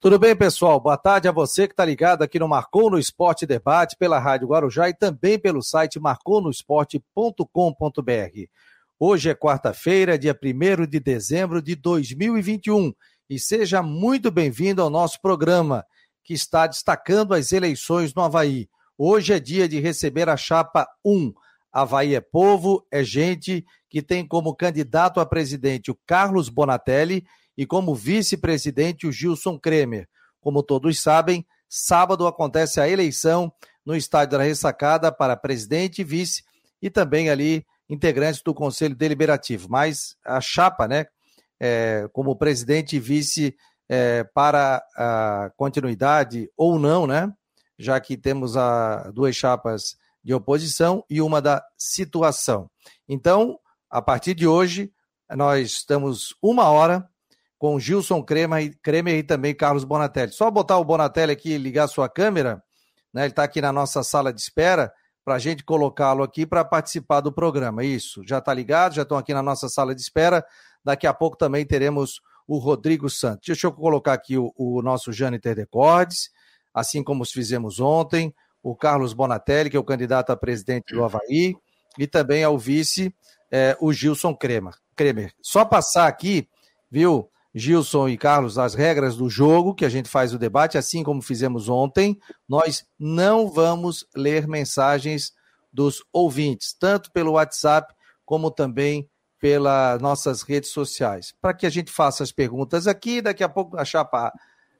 Tudo bem, pessoal? Boa tarde a você que está ligado aqui no Marcou no Esporte Debate pela Rádio Guarujá e também pelo site marconosport.com.br. Hoje é quarta-feira, dia 1 de dezembro de 2021 e seja muito bem-vindo ao nosso programa que está destacando as eleições no Havaí. Hoje é dia de receber a chapa 1. Havaí é povo, é gente que tem como candidato a presidente o Carlos Bonatelli e como vice-presidente o Gilson Kremer. Como todos sabem, sábado acontece a eleição no estádio da Ressacada para presidente e vice e também ali integrantes do Conselho Deliberativo. Mas a chapa, né, é, como presidente e vice é, para a continuidade ou não, né, já que temos a, duas chapas de oposição e uma da situação. Então, a partir de hoje, nós estamos uma hora com Gilson Kremer, Kremer e também Carlos Bonatelli. Só botar o Bonatelli aqui e ligar sua câmera, né? Ele está aqui na nossa sala de espera para a gente colocá-lo aqui para participar do programa. Isso, já está ligado, já estão aqui na nossa sala de espera. Daqui a pouco também teremos o Rodrigo Santos. Deixa eu colocar aqui o, o nosso Jâniter Decordes, assim como os fizemos ontem, o Carlos Bonatelli, que é o candidato a presidente do Havaí, e também ao vice, é, o Gilson Kremer. Só passar aqui, viu? Gilson e Carlos, as regras do jogo, que a gente faz o debate, assim como fizemos ontem, nós não vamos ler mensagens dos ouvintes, tanto pelo WhatsApp como também pelas nossas redes sociais, para que a gente faça as perguntas aqui, daqui a pouco a chapa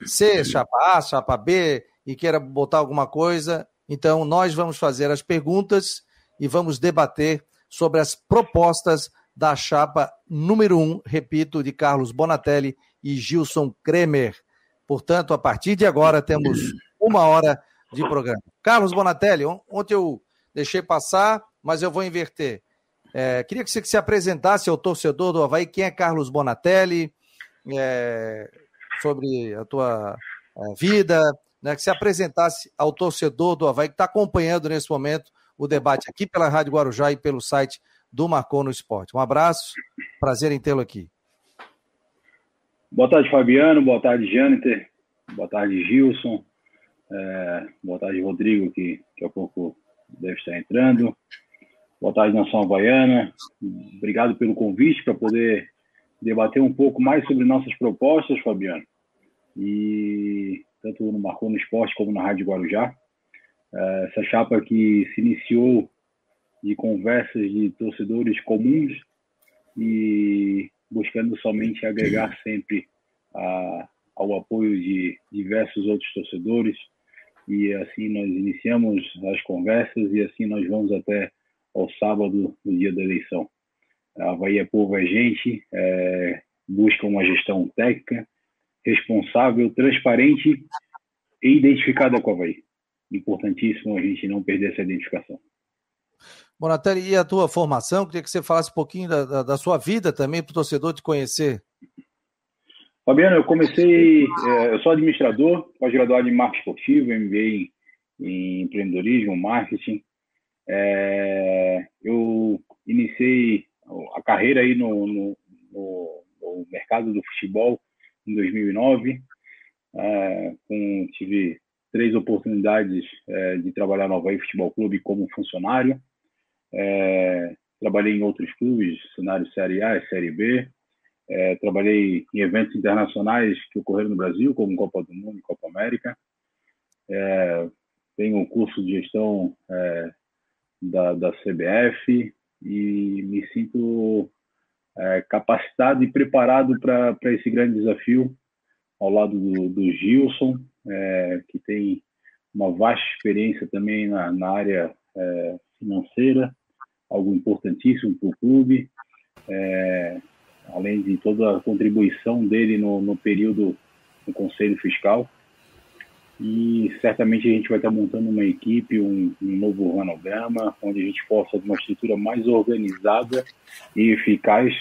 C, chapa A, chapa B, e queira botar alguma coisa. Então, nós vamos fazer as perguntas e vamos debater sobre as propostas da chapa número um, repito, de Carlos Bonatelli e Gilson Kremer. Portanto, a partir de agora temos uma hora de programa. Carlos Bonatelli, ontem eu deixei passar, mas eu vou inverter. É, queria que você se apresentasse ao torcedor do Havaí, quem é Carlos Bonatelli, é, sobre a tua vida, né, que se apresentasse ao torcedor do Havaí que está acompanhando nesse momento o debate aqui pela Rádio Guarujá e pelo site do Marcou no Esporte. Um abraço, prazer em tê-lo aqui. Boa tarde, Fabiano. Boa tarde, Jâniter. Boa tarde, Gilson. É, boa tarde, Rodrigo, que daqui a pouco deve estar entrando. Boa tarde, Nação Havaiana. Obrigado pelo convite para poder debater um pouco mais sobre nossas propostas, Fabiano. E tanto no Marcou no Esporte como na Rádio Guarujá. É, essa chapa que se iniciou de conversas de torcedores comuns e buscando somente agregar sempre a, ao apoio de diversos outros torcedores. E assim nós iniciamos as conversas e assim nós vamos até ao sábado, no dia da eleição. A é Povo é Gente, é, busca uma gestão técnica, responsável, transparente e identificada com a Havaí. Importantíssimo a gente não perder essa identificação. Bonatelli, e a tua formação? Queria que você falasse um pouquinho da, da, da sua vida também, para o torcedor te conhecer. Fabiano, eu comecei, é, eu sou administrador, pós-graduado em marketing esportivo, MBA em, em empreendedorismo, marketing. É, eu iniciei a carreira aí no, no, no, no, mercado do futebol em 2009. É, com, tive três oportunidades é, de trabalhar no Havaí Futebol Clube como funcionário. É, trabalhei em outros clubes, cenário Série A e Série B. É, trabalhei em eventos internacionais que ocorreram no Brasil, como Copa do Mundo e Copa América. É, tenho um curso de gestão é, da, da CBF e me sinto é, capacitado e preparado para esse grande desafio ao lado do, do Gilson, é, que tem uma vasta experiência também na, na área é, financeira, algo importantíssimo para o clube, é, além de toda a contribuição dele no, no período no Conselho Fiscal. E certamente a gente vai estar montando uma equipe, um, um novo organograma, onde a gente possa, de uma estrutura mais organizada e eficaz,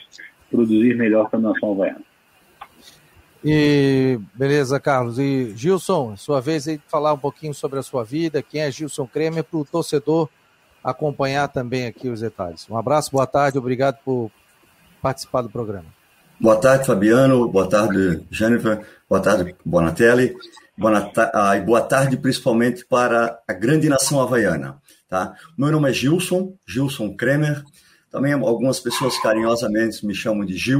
produzir melhor para a nação havaiana. E beleza, Carlos. E Gilson, sua vez aí falar um pouquinho sobre a sua vida, quem é Gilson Kremer, para o torcedor acompanhar também aqui os detalhes. Um abraço, boa tarde, obrigado por participar do programa. Boa tarde, Fabiano. Boa tarde, Jennifer. Boa tarde, Bonatelli. Boa, ah, boa tarde, principalmente para a grande nação havaiana. Tá? Meu nome é Gilson, Gilson Kremer. Também algumas pessoas carinhosamente me chamam de Gil.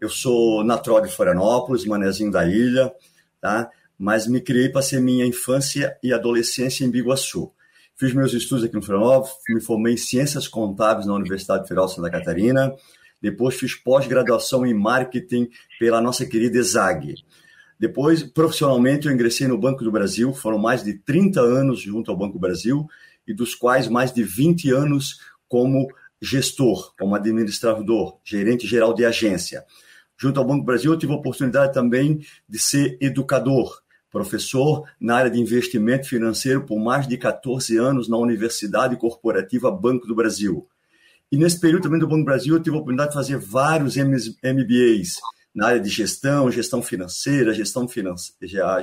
Eu sou natural de Florianópolis, manezinho da ilha, tá? mas me criei para ser minha infância e adolescência em Biguaçu. Fiz meus estudos aqui no Florianópolis, me formei em Ciências Contábeis na Universidade Federal de Santa Catarina, depois fiz pós-graduação em Marketing pela nossa querida ESAG. Depois, profissionalmente, eu ingressei no Banco do Brasil, foram mais de 30 anos junto ao Banco do Brasil, e dos quais mais de 20 anos como gestor, como administrador, gerente geral de agência. Junto ao Banco do Brasil, eu tive a oportunidade também de ser educador, professor na área de investimento financeiro por mais de 14 anos na Universidade Corporativa Banco do Brasil. E nesse período também do Banco do Brasil, eu tive a oportunidade de fazer vários MBAs na área de gestão, gestão financeira, gestão, finance...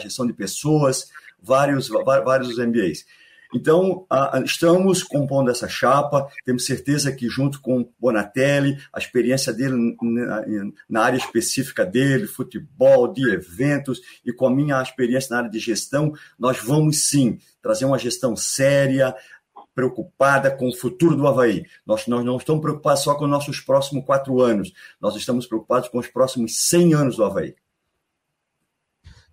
gestão de pessoas, vários, vários MBAs. Então, estamos compondo essa chapa, temos certeza que, junto com Bonatelli, a experiência dele na área específica dele, futebol, de eventos, e com a minha experiência na área de gestão, nós vamos sim trazer uma gestão séria, preocupada com o futuro do Havaí. Nós, nós não estamos preocupados só com os nossos próximos quatro anos, nós estamos preocupados com os próximos 100 anos do Havaí.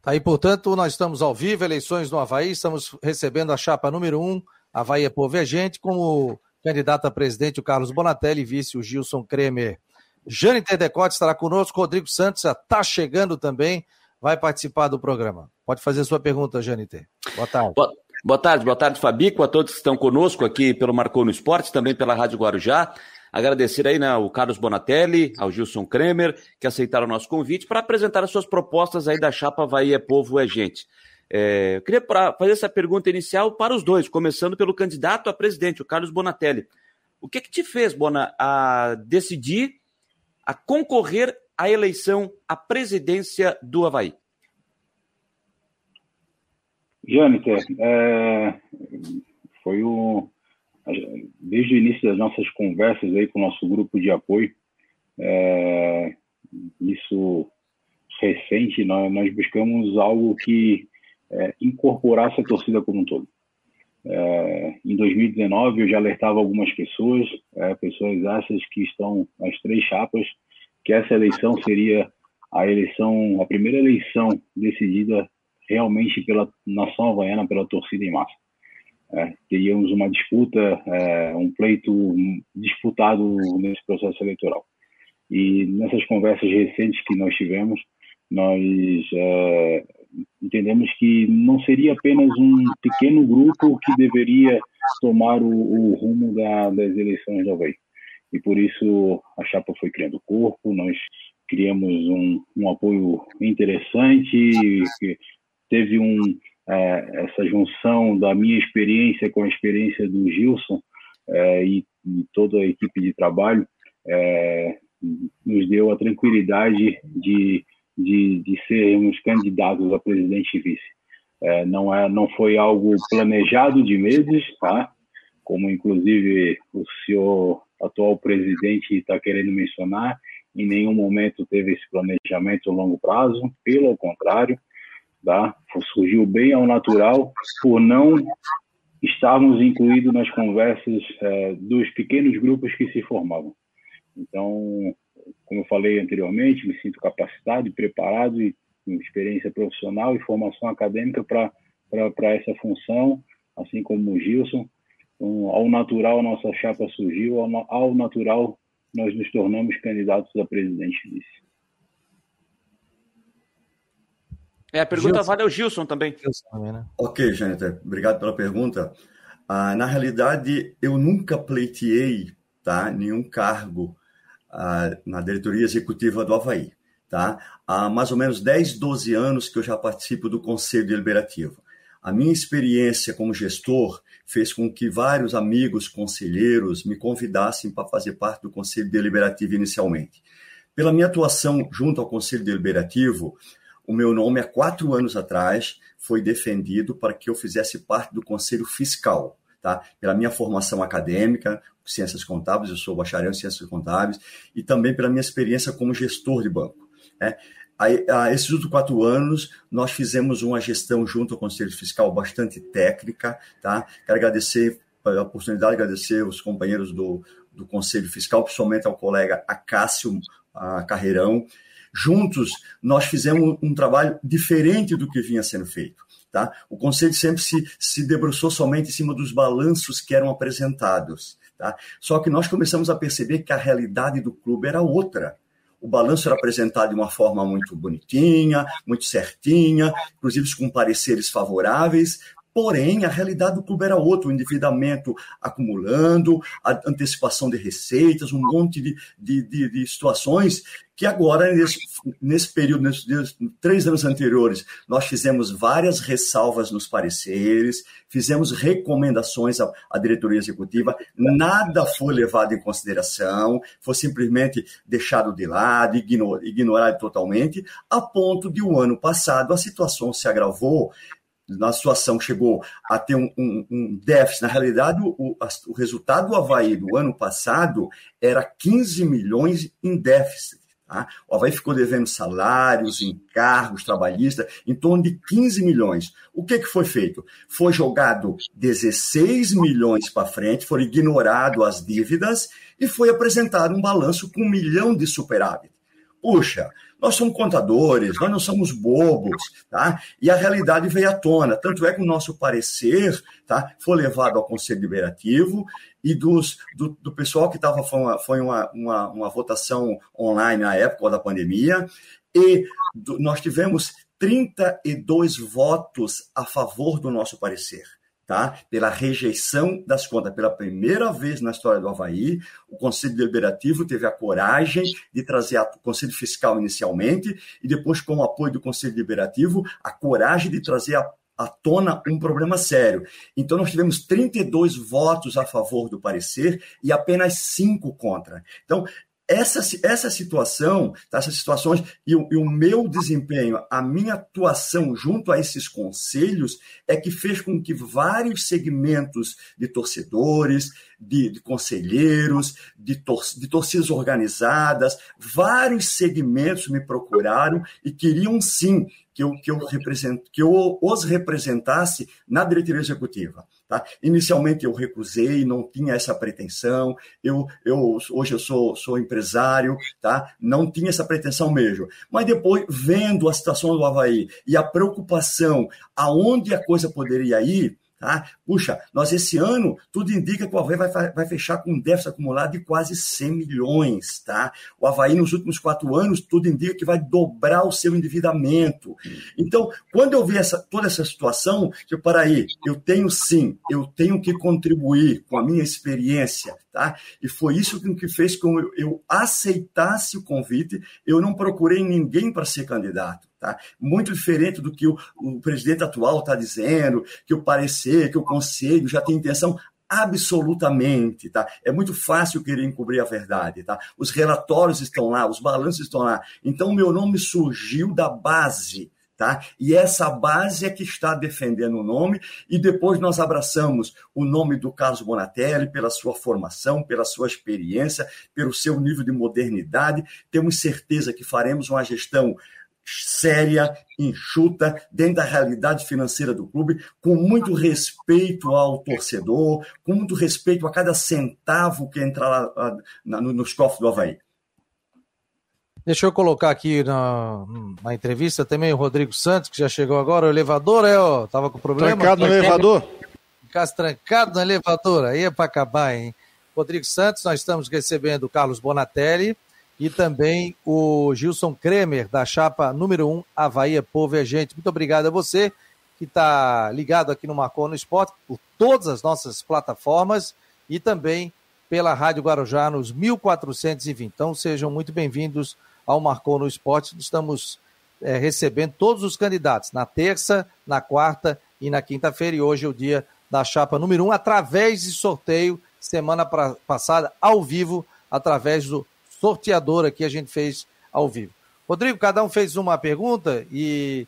Tá aí, portanto, nós estamos ao vivo, eleições no Havaí, estamos recebendo a chapa número um, Havaí é Povo e a Gente, como candidato a presidente o Carlos Bonatelli, vice o Gilson Kremer. Jane Terdecote estará conosco, Rodrigo Santos já está chegando também, vai participar do programa. Pode fazer sua pergunta, Janite. Boa tarde. Boa, boa tarde, boa tarde, Fabico, a todos que estão conosco aqui pelo Marcou no Esporte, também pela Rádio Guarujá. Agradecer aí né, ao Carlos Bonatelli, ao Gilson Kremer, que aceitaram o nosso convite para apresentar as suas propostas aí da chapa Havaí é Povo é Gente. É, eu queria fazer essa pergunta inicial para os dois, começando pelo candidato a presidente, o Carlos Bonatelli. O que, que te fez, Bona, a decidir a concorrer à eleição à presidência do Havaí? Jâniter, é, foi o, desde o início das nossas conversas aí com o nosso grupo de apoio, é, isso recente, nós, nós, buscamos algo que é, incorporasse a torcida como um todo. É, em 2019, eu já alertava algumas pessoas, é, pessoas essas que estão nas três chapas, que essa eleição seria a eleição, a primeira eleição decidida realmente pela nação havaiana, pela torcida em massa é, teríamos uma disputa, é, um pleito disputado nesse processo eleitoral. E nessas conversas recentes que nós tivemos, nós é, entendemos que não seria apenas um pequeno grupo que deveria tomar o, o rumo da, das eleições da Havaí. E por isso a chapa foi criando corpo, nós criamos um, um apoio interessante, teve um, é, essa junção da minha experiência com a experiência do Gilson é, e, e, toda a equipe de trabalho é, nos deu a tranquilidade de, de, de sermos candidatos a presidente e vice. Não, é, não foi algo planejado de meses, tá? como inclusive o senhor atual presidente está querendo mencionar, em nenhum momento teve esse planejamento a longo prazo, pelo contrário, tá? surgiu bem ao natural por não estarmos incluídos nas conversas é, dos pequenos grupos que se formavam. Então, como eu falei anteriormente, me sinto capacitado e preparado e com experiência profissional e formação acadêmica para essa função, assim como o Gilson. Então, ao natural, a nossa chapa surgiu, ao, ao natural, nós nos tornamos candidatos a presidente vice. É, a pergunta Gilson. vale ao Gilson também. né? Ok, Jâniter, obrigado pela pergunta. Ah, na realidade, eu nunca pleiteei tá, nenhum cargo ah, na diretoria executiva do Havaí. Tá? Há mais ou menos 10, 12 anos que eu já participo do Conselho Deliberativo. A minha experiência como gestor fez com que vários amigos conselheiros me convidassem para fazer parte do Conselho Deliberativo inicialmente. Pela minha atuação junto ao Conselho Deliberativo, o meu nome, há quatro anos atrás, foi defendido para que eu fizesse parte do Conselho Fiscal. tá? Pela minha formação acadêmica, ciências contábeis, eu sou bacharel em ciências contábeis, e também pela minha experiência como gestor de banco. Né? Aí, esses últimos quatro anos, nós fizemos uma gestão junto ao Conselho Fiscal bastante técnica. Tá? Quero agradecer a oportunidade, agradecer os companheiros do, do Conselho Fiscal, principalmente ao colega Acácio a Carreirão. Juntos, nós fizemos um trabalho diferente do que vinha sendo feito. Tá? O Conselho sempre se, se debruçou somente em cima dos balanços que eram apresentados. Tá? Só que nós começamos a perceber que a realidade do clube era outra o balanço era apresentado de uma forma muito bonitinha, muito certinha, inclusive com pareceres favoráveis, Porém, a realidade do clube era outra, o endividamento acumulando, a antecipação de receitas, um monte de, de, de, de situações que agora, nesse, nesse período, nesses três anos anteriores, nós fizemos várias ressalvas nos pareceres, fizemos recomendações à, à diretoria executiva, nada foi levado em consideração, foi simplesmente deixado de lado, ignor, ignorado totalmente, a ponto de o ano passado a situação se agravou na situação chegou a ter um, um, um déficit. Na realidade, o, o, resultado do Havaí do ano passado era 15 milhões em déficit. Tá? O Havaí ficou devendo salários, encargos trabalhistas, em torno de 15 milhões. O que, que foi feito? Foi jogado 16 milhões para frente, foram ignoradas as dívidas e foi apresentado um balanço com um milhão de superávit. Puxa, nós somos contadores, nós não somos bobos, tá? E a realidade veio à tona. Tanto é que o nosso parecer tá, foi levado ao Conselho Deliberativo e dos, do, do pessoal que estava, foi, uma, foi uma, uma, uma, votação online na época da pandemia, e do, nós tivemos 32 votos a favor do nosso parecer tá? pela rejeição das contas. Pela primeira vez na história do Havaí, o Conselho Deliberativo teve a coragem de trazer o Conselho Fiscal inicialmente e depois, com o apoio do Conselho Deliberativo, a coragem de trazer a à tona um problema sério. Então, nós tivemos 32 votos a favor do parecer e apenas cinco contra. Então, essa, essa situação, tá, essas situações e o, e o, meu desempenho, a minha atuação junto a esses conselhos é que fez com que vários segmentos de torcedores, de, de conselheiros, de, tor de torcidas organizadas, vários segmentos me procuraram e queriam sim que eu, que eu, represent, que eu os representasse na diretoria executiva. Tá? Inicialmente eu recusei, não tinha essa pretensão. Eu, eu hoje eu sou, sou empresário, tá? Não tinha essa pretensão mesmo. Mas depois vendo a situação do Havaí e a preocupação aonde a coisa poderia ir, Tá? Puxa, nós esse ano, tudo indica que o Havaí vai, vai fechar com um déficit acumulado de quase 100 milhões. Tá? O Havaí, nos últimos quatro anos, tudo indica que vai dobrar o seu endividamento. Então, quando eu vi essa, toda essa situação, eu, para aí, eu tenho sim, eu tenho que contribuir com a minha experiência. Tá? E foi isso que fez com que eu, eu aceitasse o convite. Eu não procurei ninguém para ser candidato. Tá? Muito diferente do que o, o presidente atual está dizendo, que o parecer, que o conselho já tem intenção absolutamente, tá? É muito fácil querer encobrir a verdade, tá? Os relatórios estão lá, os balanços estão lá. Então, meu nome surgiu da base, Tá? E essa base é que está defendendo o nome, e depois nós abraçamos o nome do Carlos Bonatelli pela sua formação, pela sua experiência, pelo seu nível de modernidade. Temos certeza que faremos uma gestão séria, enxuta, dentro da realidade financeira do clube, com muito respeito ao torcedor, com muito respeito a cada centavo que entra lá, lá nos cofres do Havaí. Deixa eu colocar aqui na, na, entrevista também o Rodrigo Santos, que já chegou agora. O elevador é, ó, tava com problema. Trancado no elevador? Ficasse trancado no elevador, aí é para acabar, hein? Rodrigo Santos, nós estamos recebendo o Carlos Bonatelli, e também o Gilson Kremer, da chapa número 1, Havaí é Povo e a Gente. Muito obrigado a você que está ligado aqui no Marcou no Esporte, por todas as nossas plataformas e também pela Rádio Guarujá nos 1420. Então sejam muito bem-vindos ao Marcou no Esporte. Estamos é, recebendo todos os candidatos na terça, na quarta e na quinta-feira. E hoje é o dia da chapa número 1, através de sorteio, semana pra, passada, ao vivo, através do sorteador aqui a gente fez ao vivo. Rodrigo, cada um fez uma pergunta e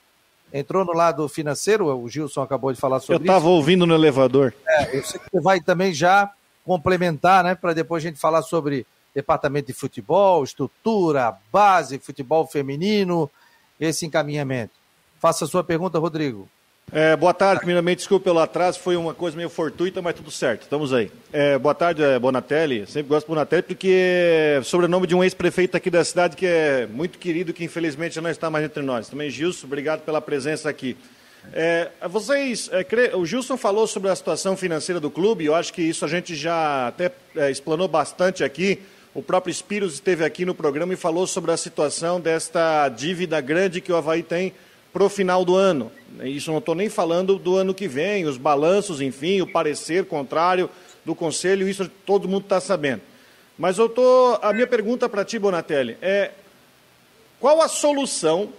entrou no lado financeiro, o Gilson acabou de falar sobre isso. Eu estava ouvindo no elevador. É, eu sei que você vai também já complementar, né, para depois a gente falar sobre departamento de futebol, estrutura, base, futebol feminino, esse encaminhamento. Faça a sua pergunta, Rodrigo. É, boa tarde, primeiramente, desculpe pelo atraso, foi uma coisa meio fortuita, mas tudo certo, estamos aí. É, boa tarde, é, Bonatelli, sempre gosto de Bonatelli, porque é sobrenome de um ex-prefeito aqui da cidade que é muito querido, que infelizmente não está mais entre nós. Também, Gilson, obrigado pela presença aqui. É, vocês, é, o Gilson falou sobre a situação financeira do clube, eu acho que isso a gente já até é, explanou bastante aqui. O próprio Spiros esteve aqui no programa e falou sobre a situação desta dívida grande que o Havaí tem para o final do ano. Isso não estou nem falando do ano que vem, os balanços, enfim, o parecer contrário do Conselho, isso todo mundo está sabendo. Mas eu tô, a minha pergunta para ti, Bonatelli, é qual a solução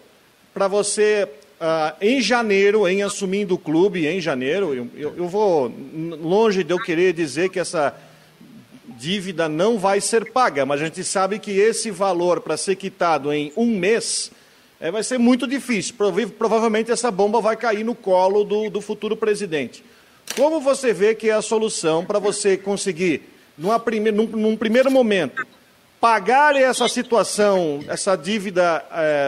para você, uh, em janeiro, em assumindo o clube, em janeiro, eu, eu, eu vou longe de eu querer dizer que essa dívida não vai ser paga, mas a gente sabe que esse valor para ser quitado em um mês é, vai ser muito difícil. Provavelmente essa bomba vai cair no colo do, do futuro presidente. Como você vê que é a solução para você conseguir, numa prime, num, num, primeiro momento, pagar essa situação, essa dívida,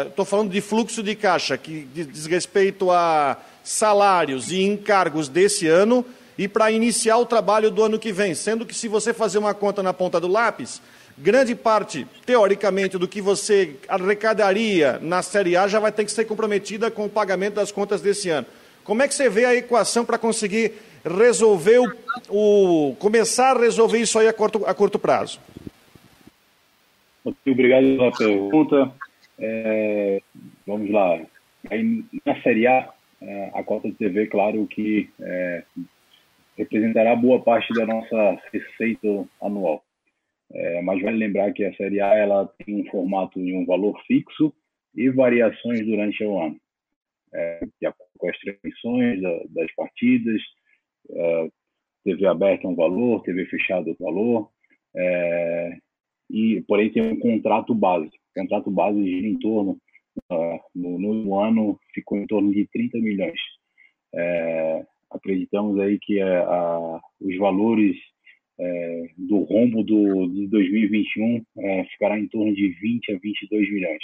estou é, falando de fluxo de caixa, que diz respeito a salários e encargos desse ano, e para iniciar o trabalho do ano que vem? Sendo que se você fazer uma conta na ponta do lápis, grande parte, teoricamente, do que você arrecadaria na Série A já vai ter que ser comprometida com o pagamento das contas desse ano. Como é que você vê a equação para conseguir resolver o, o, começar a resolver isso aí a curto, a curto prazo? Obrigado pela pergunta. É, vamos lá. Aí, na Série A, é, a cota de TV, claro que é, representará boa parte da nossa receita anual. É, mas vale lembrar que a Série A ela tem um formato de um valor fixo e variações durante o ano. É, com as transmissões da, das partidas, é, TV aberta é um valor, TV fechada é um valor, é, e porém tem um contrato base. O contrato base gira em torno, uh, no, no, ano, ficou em torno de 30 milhões. Acreditamos aí que a, os valores é, do rombo do, de 2021 é, ficará em torno de 20 a 22 milhões.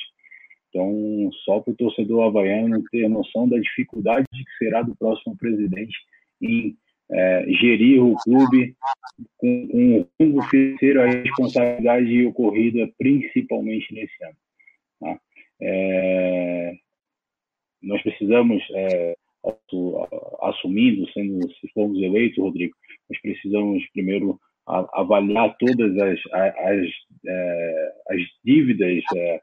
Então, só para o torcedor havaiano ter noção da dificuldade que será do próximo presidente em é, gerir o clube com, com o rumbo financeiro, a responsabilidade ocorrida principalmente nesse ano. Tá? É, nós precisamos, é, assumindo, sendo, se formos eleitos, Rodrigo, nós precisamos primeiro avaliar todas as, as, é, as dívidas, é,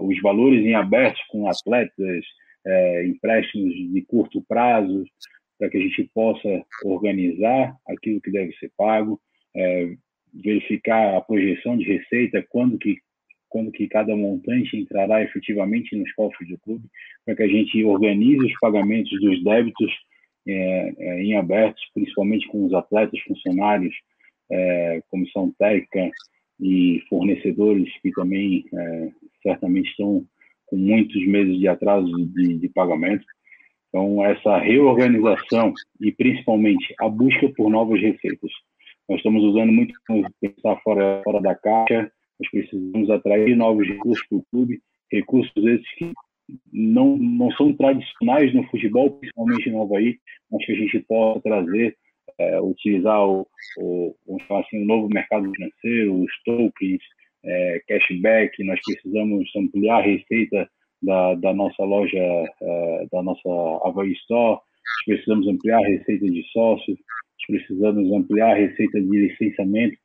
os valores em aberto com atletas, é, empréstimos de curto prazo, para que a gente possa organizar aquilo que deve ser pago, verificar a projeção de receita, quando que quando que cada montante entrará efetivamente nos cofres do clube, para que a gente organize os pagamentos dos débitos é, é, em abertos, principalmente com os atletas, funcionários, é, comissão técnica e fornecedores que também é, certamente estão com muitos meses de atraso de, de pagamento. Então, essa reorganização e principalmente a busca por novas receitas. Nós estamos usando muito pensar fora, fora da caixa, nós precisamos atrair novos recursos para o clube, recursos esses que não, não são tradicionais no futebol, principalmente no Havaí, mas que a gente possa trazer, é, utilizar o, o, assim, o novo mercado financeiro, os tokens, é, cashback, nós precisamos ampliar a receita da, da nossa loja, é, da nossa Havaí Store, nós precisamos ampliar a receita de sócios, nós precisamos ampliar a receita de licenciamento,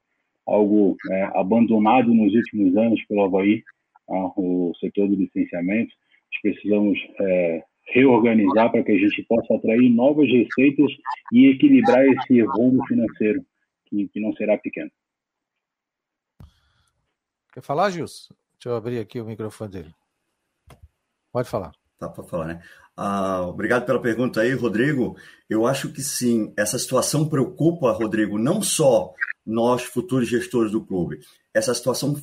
algo é, abandonado nos últimos anos pelo Havaí, tá? o setor do licenciamento. Nós precisamos é, reorganizar para que a gente possa atrair novas receitas e equilibrar esse rombo financeiro, que, que não será pequeno. Quer falar, Gilson? Deixa eu abrir aqui o microfone dele. Pode falar. Tá para falar, né? Ah, obrigado pela pergunta aí, Rodrigo. Eu acho que sim, essa situação preocupa, Rodrigo, não só nós, futuros gestores do clube. Essa situação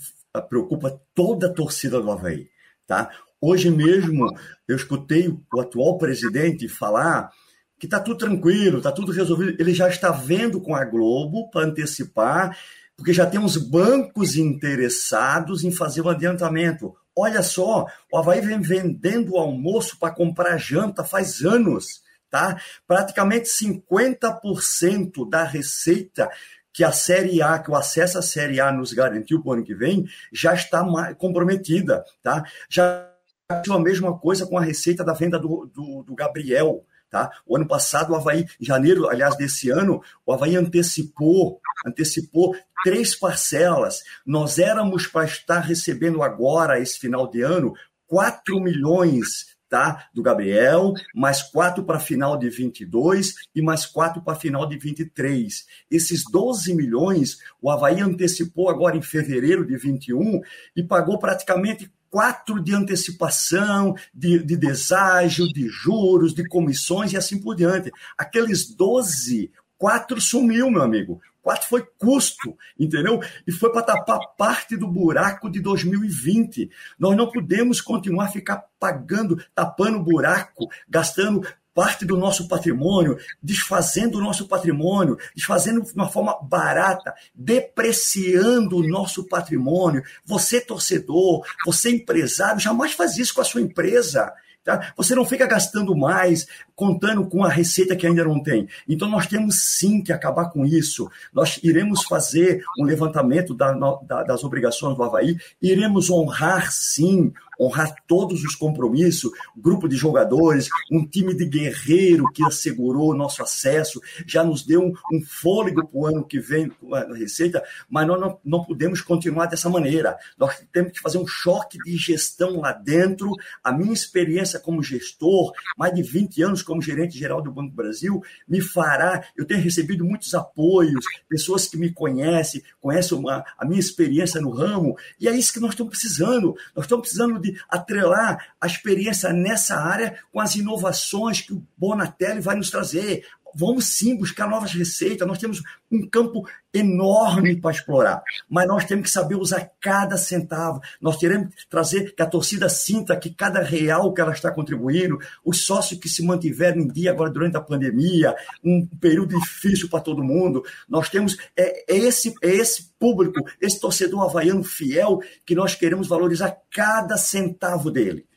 preocupa toda a torcida do Havaí. Tá? Hoje mesmo eu escutei o atual presidente falar que está tudo tranquilo, está tudo resolvido. Ele já está vendo com a Globo para antecipar, porque já tem uns bancos interessados em fazer o adiantamento. Olha só, o Havaí vem vendendo o almoço para comprar janta faz anos, tá? Praticamente 50% da receita que a Série A, que o acesso à Série A nos garantiu para o ano que vem, já está comprometida, tá? Já a mesma coisa com a receita da venda do, do, do Gabriel, Tá? O ano passado, o Havaí, em janeiro, aliás, desse ano, o Havaí antecipou, antecipou três parcelas. Nós éramos para estar recebendo agora, esse final de ano, 4 milhões tá? do Gabriel, mais quatro para a final de 22 e mais quatro para a final de 23. Esses 12 milhões, o Havaí antecipou agora em fevereiro de 21 e pagou praticamente quatro de antecipação, de, de deságio, de juros, de comissões e assim por diante. Aqueles 12, quatro sumiu, meu amigo. Quatro foi custo, entendeu? E foi para tapar parte do buraco de 2020. Nós não podemos continuar a ficar pagando, tapando buraco, gastando parte do nosso patrimônio, desfazendo o nosso patrimônio, desfazendo de uma forma barata, depreciando o nosso patrimônio. Você, torcedor, você, empresário, jamais faz isso com a sua empresa. Tá? Você não fica gastando mais, contando com a receita que ainda não tem. Então, nós temos sim que acabar com isso. Nós iremos fazer um levantamento da, da, das obrigações do Havaí, iremos honrar sim honrar todos os compromissos, grupo de jogadores, um time de guerreiro que assegurou nosso acesso, já nos deu um, um fôlego para o ano que vem com a Receita, mas nós não, não podemos continuar dessa maneira. Nós temos que fazer um choque de gestão lá dentro. A minha experiência como gestor, mais de 20 anos como gerente geral do Banco Brasil, me fará. Eu tenho recebido muitos apoios, pessoas que me conhecem, conhecem uma, a minha experiência no ramo, e é isso que nós estamos precisando. Nós estamos precisando de atrelar a experiência nessa área com as inovações que o Bonatelli vai nos trazer. Vamos sim buscar novas receitas. Nós temos um campo enorme para explorar, mas nós temos que saber usar cada centavo. Nós teremos que trazer que a torcida sinta que cada real que ela está contribuindo, os sócios que se mantiveram em dia agora durante a pandemia, um período difícil para todo mundo. Nós temos é, é esse é esse público, esse torcedor havaiano fiel que nós queremos valorizar cada centavo dele.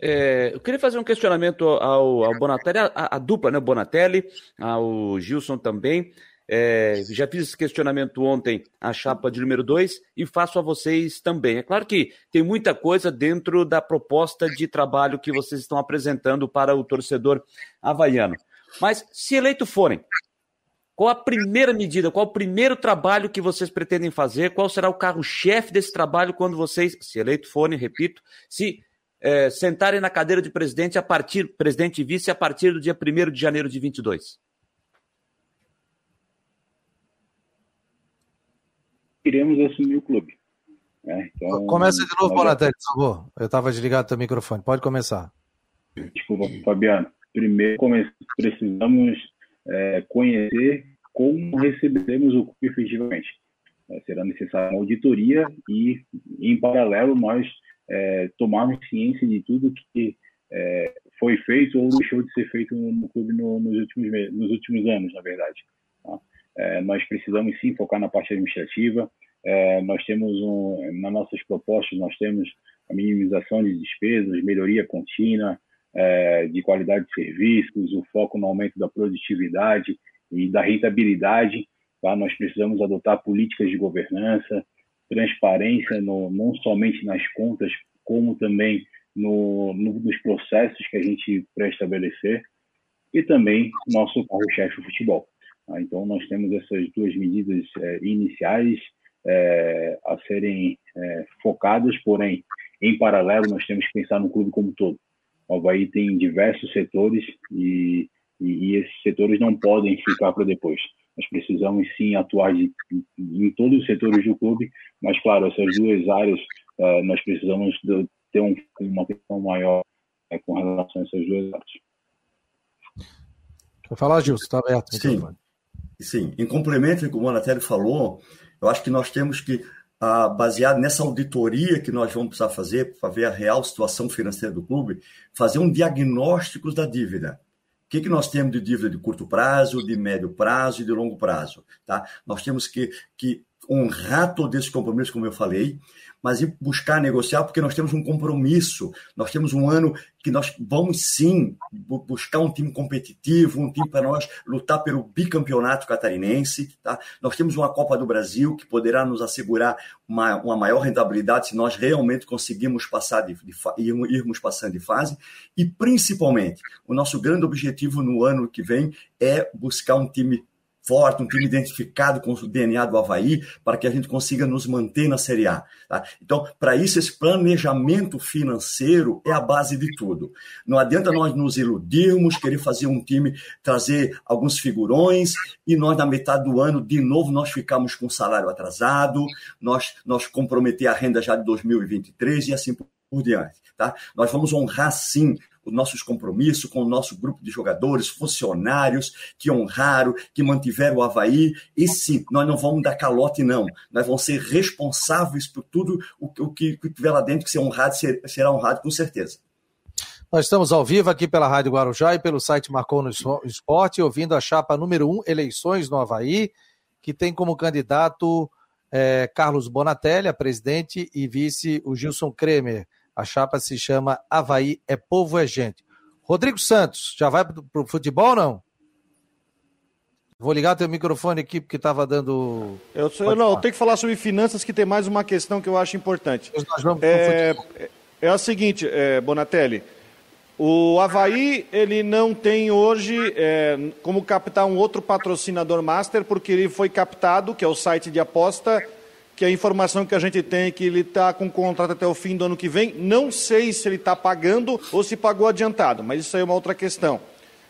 É, eu queria fazer um questionamento ao, ao Bonatelli, a, a, dupla, né? Bonatelli, ao Gilson também. É, já fiz esse questionamento ontem à chapa de número 2 e faço a vocês também. É claro que tem muita coisa dentro da proposta de trabalho que vocês estão apresentando para o torcedor havaiano. Mas se eleito forem, qual a primeira medida, qual o primeiro trabalho que vocês pretendem fazer? Qual será o carro-chefe desse trabalho quando vocês, se eleito forem, repito, se é, sentarem na cadeira de presidente a partir, presidente e vice, a partir do dia 1 de janeiro de 22? Iremos assumir o clube. É, então, Começa de novo, Bonatelli, por favor. Eu estava desligado teu microfone. Pode começar. Desculpa, Fabiano. Primeiro, precisamos é, conhecer como receberemos o clube efetivamente. É, será necessária uma auditoria e, em paralelo, nós é, tomarmos ciência de tudo que é, foi feito ou deixou de ser feito no, clube no, nos, últimos, nos últimos anos, na verdade. Tá? É, nós precisamos sim focar na parte administrativa. É, nós temos, um, nas nossas propostas, nós temos a minimização de despesas, melhoria contínua é, de qualidade de serviços, o foco no aumento da produtividade e da rentabilidade. Tá? Nós precisamos adotar políticas de governança, transparência no, não somente nas contas, como também no, no, nos processos que a gente pré-estabelecer e também nosso carro-chefe futebol. Tá? Então, nós temos essas duas medidas é, iniciais é, a serem é, focadas, porém, em paralelo, nós temos que pensar no clube como um todo. O Havaí tem diversos setores e, e, e esses setores não podem ficar para depois. Nós precisamos sim atuar de, em todos os setores do clube, mas claro, essas duas áreas uh, nós precisamos de, ter um, uma atenção maior uh, com relação a essas duas áreas. Vou falar, Gilson, está aberto. Sim. Sim, em complemento ao que o Monatelli falou, eu acho que nós temos que ah, baseado nessa auditoria que nós vamos precisar fazer para ver a real situação financeira do clube, fazer um diagnóstico da dívida. O que, que nós temos de dívida de curto prazo, de médio prazo e de longo prazo? Tá? Nós temos que, que honrar todo esse compromisso, como eu falei, mas ir buscar negociar, porque nós temos um compromisso, nós temos um ano que nós vamos sim buscar um time competitivo, um time para nós lutar pelo bicampeonato catarinense. Tá? Nós temos uma Copa do Brasil que poderá nos assegurar uma, uma maior rentabilidade se nós realmente conseguirmos passar de, de, irmos passando de fase. E principalmente, o nosso grande objetivo no ano que vem é buscar um time forte, um time identificado com o DNA do Havaí, para que a gente consiga nos manter na Série A. Tá? Então, para isso, esse planejamento financeiro é a base de tudo. Não adianta nós nos iludirmos, querer fazer um time, trazer alguns figurões, e nós, na metade do ano, de novo, nós ficamos com salário atrasado, nós, nós comprometer a renda já de 2023 e assim por diante. Tá? Nós vamos honrar, sim, os nossos compromissos com o nosso grupo de jogadores, funcionários que honraram, que mantiveram o Havaí. E sim, nós não vamos dar calote, não. Nós vamos ser responsáveis por tudo o, o que, tiver lá dentro, que ser honrado, ser, será honrado com certeza. Nós estamos ao vivo aqui pela Rádio Guarujá e pelo site Marcou no Esporte, ouvindo a chapa número 1, um, eleições no Havaí, que tem como candidato é, Carlos Bonatelli, a presidente, e vice o Gilson Kremer. A chapa se chama Havaí é Povo é Gente. Rodrigo Santos, já vai para o futebol ou não? Vou ligar teu microfone aqui porque estava dando. Eu, eu não, eu tenho que falar sobre finanças, que tem mais uma questão que eu acho importante. É, é, a seguinte, é, Bonatelli. O Havaí, ele não tem hoje é, como captar um outro patrocinador master, porque ele foi captado, que é o site de aposta, que a informação que a gente tem é que ele está com contrato até o fim do ano que vem. Não sei se ele está pagando ou se pagou adiantado, mas isso aí é uma outra questão.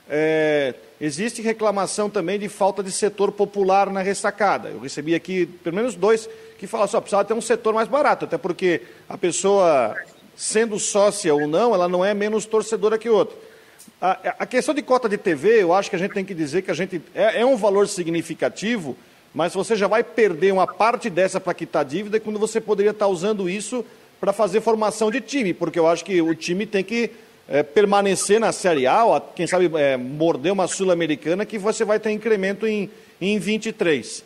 É, existe reclamação também de falta de setor popular na ressacada. Eu recebi aqui pelo menos dois que falam só precisava ter um setor mais barato, até porque a pessoa, sendo sócia ou não, ela não é menos torcedora que outra. A, a questão de cota de TV, eu acho que a gente tem que dizer que a gente é, é um valor significativo mas você já vai perder uma parte dessa para quitar dívida quando você poderia estar usando isso para fazer formação de time, porque eu acho que o time tem que é, permanecer na Série A, ou, quem sabe é, morder uma Sul-Americana, que você vai ter incremento em, em 23.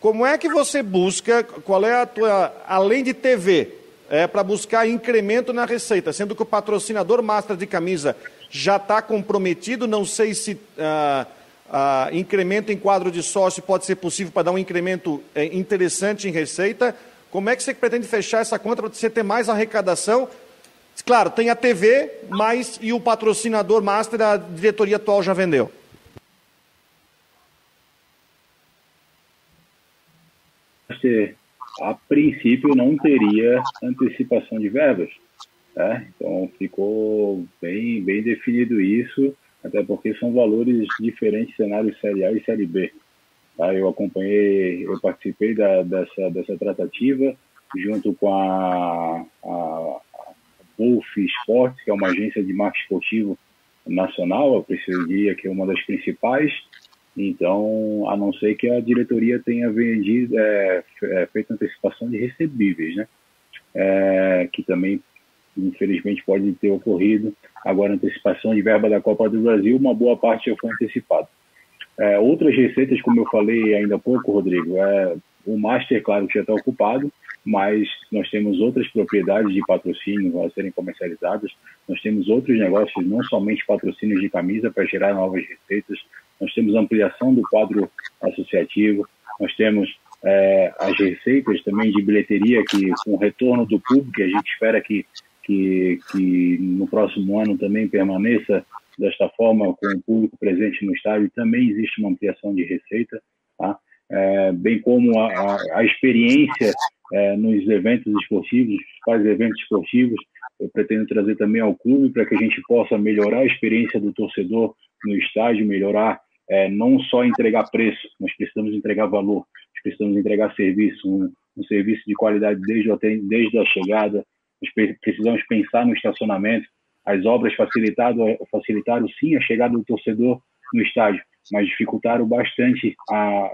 Como é que você busca, qual é a tua, além de TV, é, para buscar incremento na receita, sendo que o patrocinador master de camisa já está comprometido, não sei se... Ah, ah, incremento em quadro de sócio pode ser possível para dar um incremento é, interessante em receita. Como é que você pretende fechar essa conta para você ter mais arrecadação? Claro, tem a TV, mas e o patrocinador master a diretoria atual já vendeu? A princípio não teria antecipação de verbas. Né? Então ficou bem, bem definido isso até porque são valores diferentes cenários Série A e Série B. Tá? Eu acompanhei, eu participei da, dessa, dessa tratativa junto com a, a Wolf Sports, que é uma agência de marketing esportivo nacional, eu precisaria que é uma das principais. Então, a não ser que a diretoria tenha vendido, é, é, feito antecipação de recebíveis, né? É, que também infelizmente pode ter ocorrido agora antecipação de verba da Copa do Brasil, uma boa parte já foi antecipada. É, outras receitas, como eu falei ainda há pouco, Rodrigo, é, o Master, claro, que já está ocupado, mas nós temos outras propriedades de patrocínio a serem comercializadas, nós temos outros negócios, não somente patrocínios de camisa para gerar novas receitas, nós temos ampliação do quadro associativo, nós temos é, as receitas também de bilheteria, que com o retorno do público, a gente espera que que, que no próximo ano também permaneça desta forma, com o público presente no estádio, também existe uma ampliação de receita, tá? É, bem como a, a, a experiência é, nos eventos esportivos, os principais eventos esportivos, eu pretendo trazer também ao clube para que a gente possa melhorar a experiência do torcedor no estádio, melhorar é, não só entregar preço, nós precisamos entregar valor, nós precisamos entregar serviço, um, um serviço de qualidade desde, desde a chegada, precisamos pensar no estacionamento. As obras facilitaram, facilitaram sim a chegada do torcedor no estádio, mas dificultaram bastante a,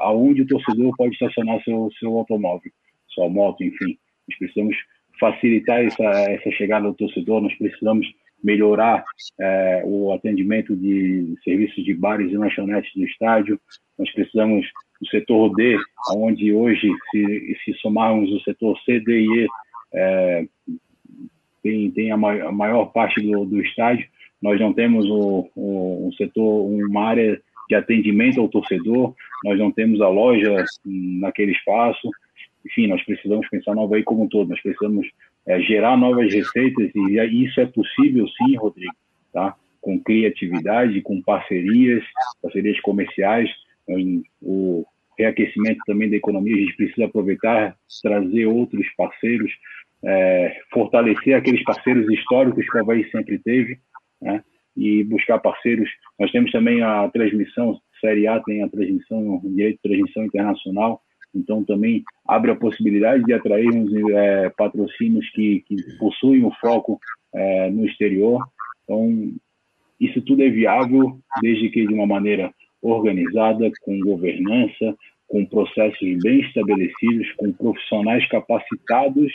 aonde o torcedor pode estacionar seu, seu automóvel, sua moto, enfim. Nós precisamos facilitar essa, essa chegada do torcedor, nós precisamos melhorar é, o atendimento de serviços de bares e lanchonetes no estádio, nós precisamos do setor D, onde hoje, se, se somarmos o setor C, D e E, é, tem, tem a, maior, a maior parte do, do estádio, nós não temos o, o, um setor, uma área de atendimento ao torcedor, nós não temos a loja naquele espaço, enfim, nós precisamos pensar no Havaí como um todo, nós precisamos é, gerar novas receitas e isso é possível sim, Rodrigo, tá? com criatividade, com parcerias, parcerias comerciais, o reaquecimento também da economia, a gente precisa aproveitar, trazer outros parceiros, é, fortalecer aqueles parceiros históricos que o Havaí sempre teve, né? e buscar parceiros. Nós temos também a transmissão, Série A tem a transmissão, direito de transmissão internacional, então também abre a possibilidade de atrairmos é, patrocínios que, que, possuem o foco é, no exterior. Então, isso tudo é viável desde que de uma maneira organizada, com governança, com processos bem estabelecidos, com profissionais capacitados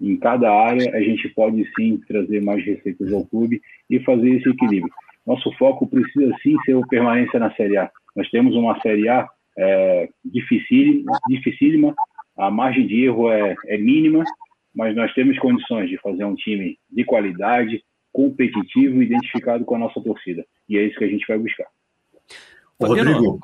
em cada área, a gente pode sim trazer mais receitas ao clube e fazer esse equilíbrio. Nosso foco precisa sim ser a permanência na Série A. Nós temos uma Série A é, dificílima, dificílima, a margem de erro é, é mínima, mas nós temos condições de fazer um time de qualidade, competitivo, identificado com a nossa torcida. E é isso que a gente vai buscar. Rodrigo.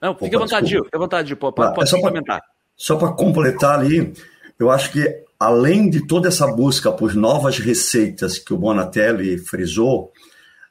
Não, fica à vontade, Gil. Fica à vontade, pode, pode, pode é comentar. Só para completar ali, eu acho que além de toda essa busca por novas receitas que o Bonatelli frisou,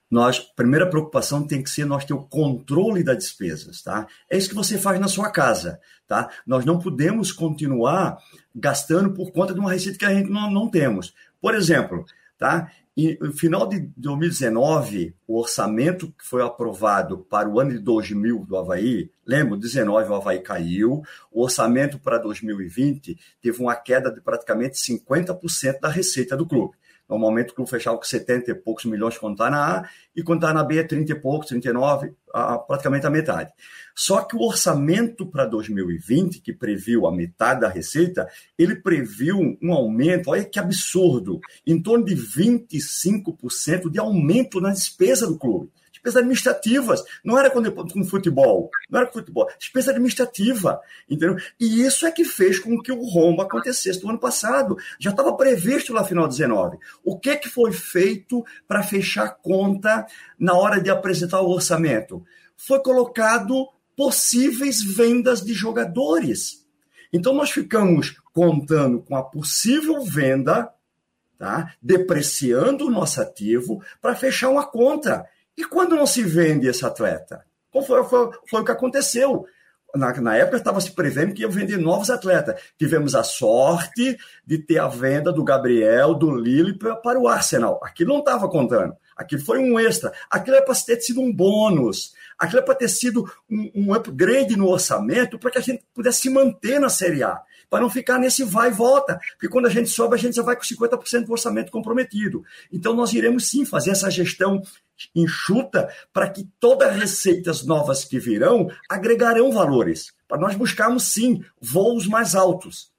nós, primeira preocupação tem que ser nós ter o controle das despesas, tá? É isso que você faz na sua casa, tá? Nós não podemos continuar gastando por conta de uma receita que a gente não, não temos. Por exemplo, tá? E no final de 2019, o orçamento que foi aprovado para o ano de 2000 do Havaí, lembro, 19 o Havaí caiu, o orçamento para 2020 teve uma queda de praticamente 50% da receita do clube. Normalmente o clube fechava com 70 e poucos milhões quando está na A, e quando está na B é 30 e poucos, 39, a, praticamente a metade. Só que o orçamento para 2020, que previu a metade da receita, ele previu um aumento, olha que absurdo, em torno de 25% de aumento na despesa do clube despesas administrativas. Não era com, com futebol, não era com futebol, despesa administrativa, entendeu? E isso é que fez com que o rombo acontecesse no ano passado. Já estava previsto lá final de 19. O que, que foi feito para fechar conta na hora de apresentar o orçamento? Foi colocado possíveis vendas de jogadores. Então nós ficamos contando com a possível venda, tá? depreciando o nosso ativo para fechar uma conta. E quando não se vende esse atleta? Foi, foi, foi o que aconteceu. Na, na, época estava se prevendo que ia vender novos atletas. Tivemos a sorte de ter a venda do Gabriel, do Lille para o Arsenal. Aquilo não estava contando. Aquilo foi um extra. Aquilo é para ter sido um bônus. Aquilo é para ter sido um, um upgrade no orçamento para que a gente pudesse se manter na Série A para não ficar nesse vai e volta, porque quando a gente sobe, a gente já vai com 50% do orçamento comprometido. Então, nós iremos sim fazer essa gestão enxuta para que todas as receitas novas que virão agregarão valores, para nós buscarmos sim voos mais altos.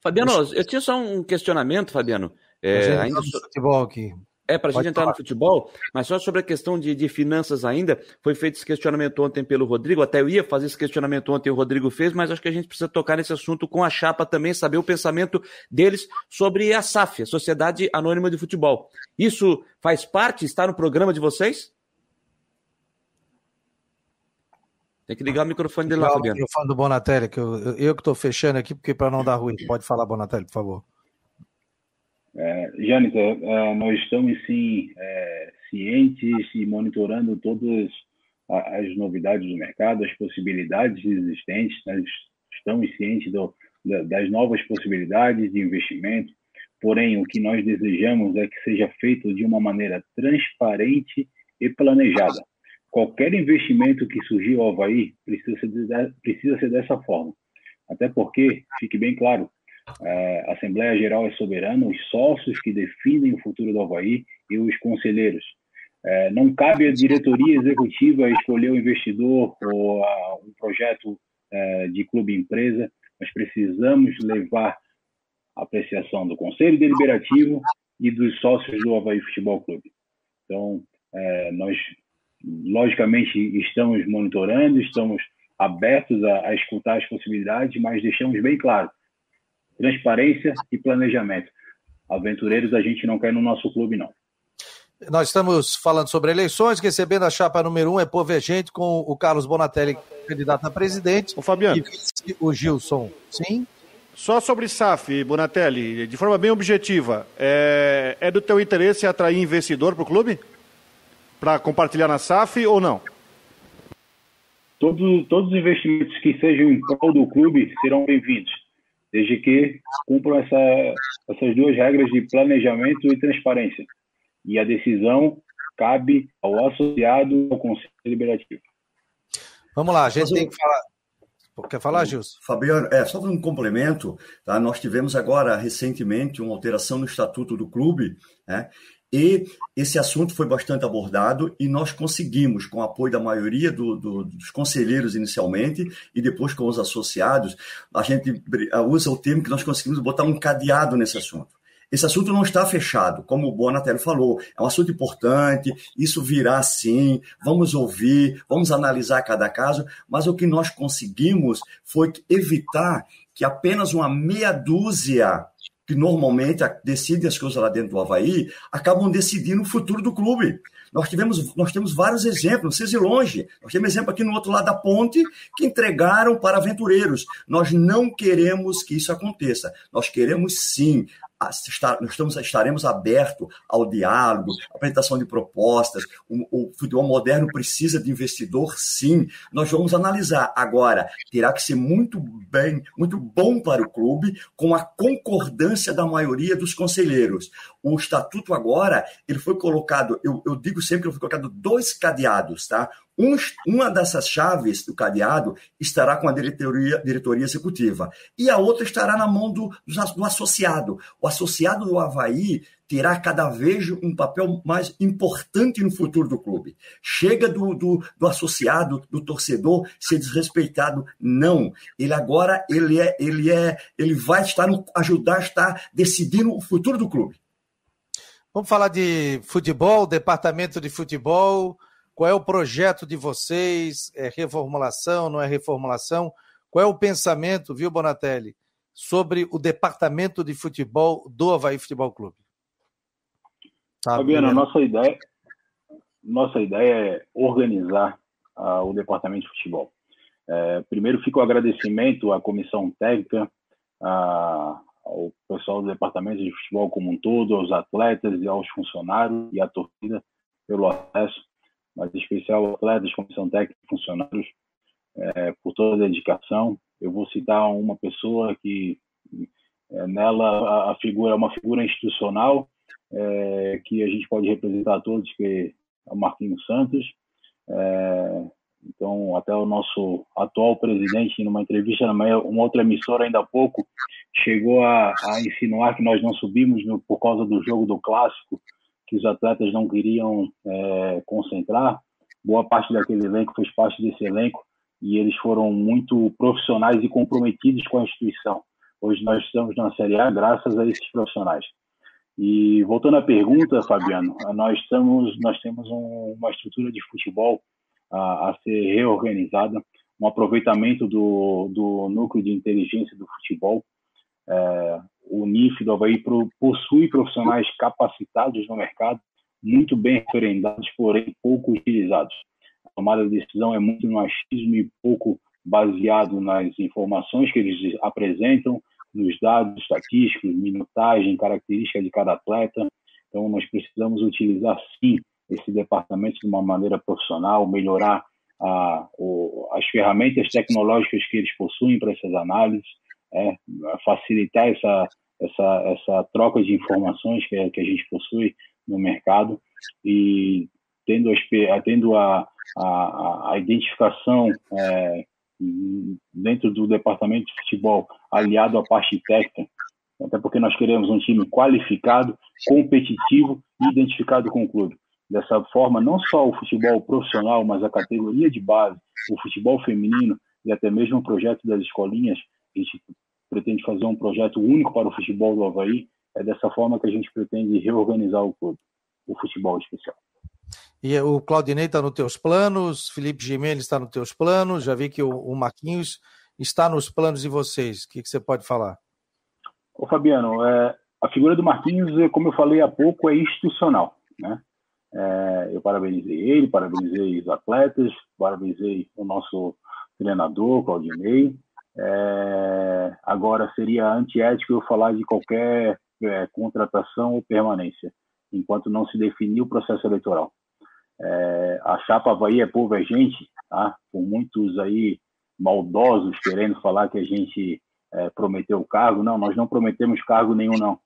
Fabiano, eu tinha só um questionamento, Fabiano. É, ainda futebol aqui. É, para a gente entrar falar. no futebol, mas só sobre a questão de, de, finanças ainda, foi feito esse questionamento ontem pelo Rodrigo, até eu ia fazer esse questionamento ontem, o Rodrigo fez, mas acho que a gente precisa tocar nesse assunto com a chapa também, saber o pensamento deles sobre a SAF, a Sociedade Anônima de Futebol. Isso faz parte, está no programa de vocês? Tem que ligar o microfone dele lá, Fabiano. O microfone do Bonatelli, que eu, eu, que estou fechando aqui, porque para não dar ruim. Pode falar, Bonatelli, por favor. É, Jânita, é, nós estamos sim é, cientes e monitorando todas as novidades do mercado, as possibilidades existentes, nós estamos cientes do, das novas possibilidades de investimento, porém o que nós desejamos é que seja feito de uma maneira transparente e planejada. Qualquer investimento que surgir ao Havaí precisa ser, precisa ser dessa forma. Até porque, fique bem claro, é, a Assembleia Geral é soberana, os sócios que definem o futuro do Havaí e os conselheiros. É, não cabe à diretoria executiva escolher o investidor ou a, um projeto é, de clube-empresa. Nós precisamos levar a apreciação do Conselho Deliberativo e dos sócios do Havaí Futebol Clube. Então, é, nós, logicamente, estamos monitorando, estamos abertos a, a escutar as possibilidades, mas deixamos bem claro: transparência e planejamento. Aventureiros a gente não quer no nosso clube, não. Nós estamos falando sobre eleições, recebendo a chapa número um é Povegente com o Carlos Bonatelli, candidato a presidente. O Fabiano. E o Gilson. Sim? Só sobre SAF, Bonatelli, de forma bem objetiva, é, é do teu interesse atrair investidor para o clube? Para compartilhar na SAF ou não? Todo, todos os investimentos que sejam em prol do clube serão bem-vindos, desde que cumpram essa, essas duas regras de planejamento e transparência e a decisão cabe ao associado ao Conselho Deliberativo. Vamos lá, a gente tem que falar. Quer falar, Gilson? Fabiano, é, só um complemento, tá? nós tivemos agora recentemente uma alteração no estatuto do clube, né? E esse assunto foi bastante abordado e nós conseguimos, com o apoio da maioria do, do, dos conselheiros inicialmente e depois com os associados, a gente usa o termo que nós conseguimos botar um cadeado nesse assunto. Esse assunto não está fechado, como o Bonatelli falou. É um assunto importante, isso virá sim, vamos ouvir, vamos analisar cada caso, mas o que nós conseguimos foi evitar que apenas uma meia dúzia que normalmente decidem as coisas lá dentro do Havaí, acabam decidindo o futuro do clube. Nós tivemos, nós temos vários exemplos, não precisa longe. Nós temos exemplo aqui no outro lado da ponte que entregaram para aventureiros. Nós não queremos que isso aconteça. Nós queremos sim nós estaremos abertos ao diálogo, apresentação de propostas. O, o, futebol moderno precisa de investidor, sim. Nós vamos analisar. Agora, terá que ser muito bem, muito bom para o clube, com a concordância da maioria dos conselheiros. O estatuto agora, ele foi colocado, eu, eu digo sempre que foi colocado dois cadeados, tá? Um, uma dessas chaves do cadeado estará com a diretoria, diretoria executiva e a outra estará na mão do, do associado. O associado do Havaí terá cada vez um papel mais importante no futuro do clube. Chega do, do, do, associado, do torcedor ser desrespeitado. Não. Ele agora ele é, ele é, ele vai estar ajudar a estar decidindo o futuro do clube. Vamos falar de futebol, departamento de futebol. Qual é o projeto de vocês? É reformulação, não é reformulação? Qual é o pensamento, viu, Bonatelli, sobre o departamento de futebol do Havaí Futebol Clube? Tá, Fabiana, nossa ideia, nossa ideia é organizar uh, o departamento de futebol. É, primeiro fica o agradecimento à comissão técnica, ao pessoal do departamento de futebol como um todo, aos atletas e aos funcionários e à torcida pelo acesso mas em especial atletas, comissão técnica, funcionários, é, por toda a dedicação. Eu vou citar uma pessoa que é, nela a, figura é uma figura institucional é, que a gente pode representar todos, que é o Marquinhos Santos. É, então, até o nosso atual presidente, numa entrevista numa uma outra emissora ainda há pouco, chegou a, a insinuar que nós não subimos no, por causa do jogo do clássico que os atletas não queriam é, concentrar. Boa parte daquele elenco fez parte desse elenco e eles foram muito profissionais e comprometidos com a instituição. Hoje nós estamos na Série A graças a esses profissionais. E voltando à pergunta, Fabiano, nós estamos, nós temos um, uma estrutura de futebol a, a, ser reorganizada, um aproveitamento do, do núcleo de inteligência do futebol. É, o NIF do Havaí possui profissionais capacitados no mercado, muito bem referendados, porém pouco utilizados. A tomada de decisão é muito no achismo e pouco baseado nas informações que eles apresentam, nos dados estatísticos, minutagem, característica de cada atleta. Então, nós precisamos utilizar, sim, esse departamento de uma maneira profissional, melhorar a, o, as ferramentas tecnológicas que eles possuem para essas análises, é, facilitar essa, essa, essa troca de informações que, que a gente possui no mercado e tendo a, tendo a, a, a identificação é, dentro do departamento de futebol aliado à parte técnica, até porque nós queremos um time qualificado, competitivo e identificado com o clube. Dessa forma, não só o futebol profissional, mas a categoria de base, o futebol feminino e até mesmo o projeto das escolinhas, a gente pretende fazer um projeto único para o futebol do Havaí. É dessa forma que a gente pretende reorganizar o clube, o futebol especial. E o Claudinei está nos teus planos, Felipe Gimenez está nos teus planos, já vi que o, o Marquinhos está nos planos de vocês. O que, que você pode falar? Ô Fabiano, é, a figura do Marquinhos, é, como eu falei há pouco, é institucional. Né? É, eu parabenizei ele, parabenizei os atletas, parabenizei o nosso treinador, Claudinei. É, agora, seria antiético eu falar de qualquer é, contratação ou permanência, enquanto não se definir o processo eleitoral. É, a chapa Havaí é povo, é gente, tá? muitos aí maldosos querendo falar que a gente é, prometeu cargo. Não, nós não prometemos cargo nenhum, não.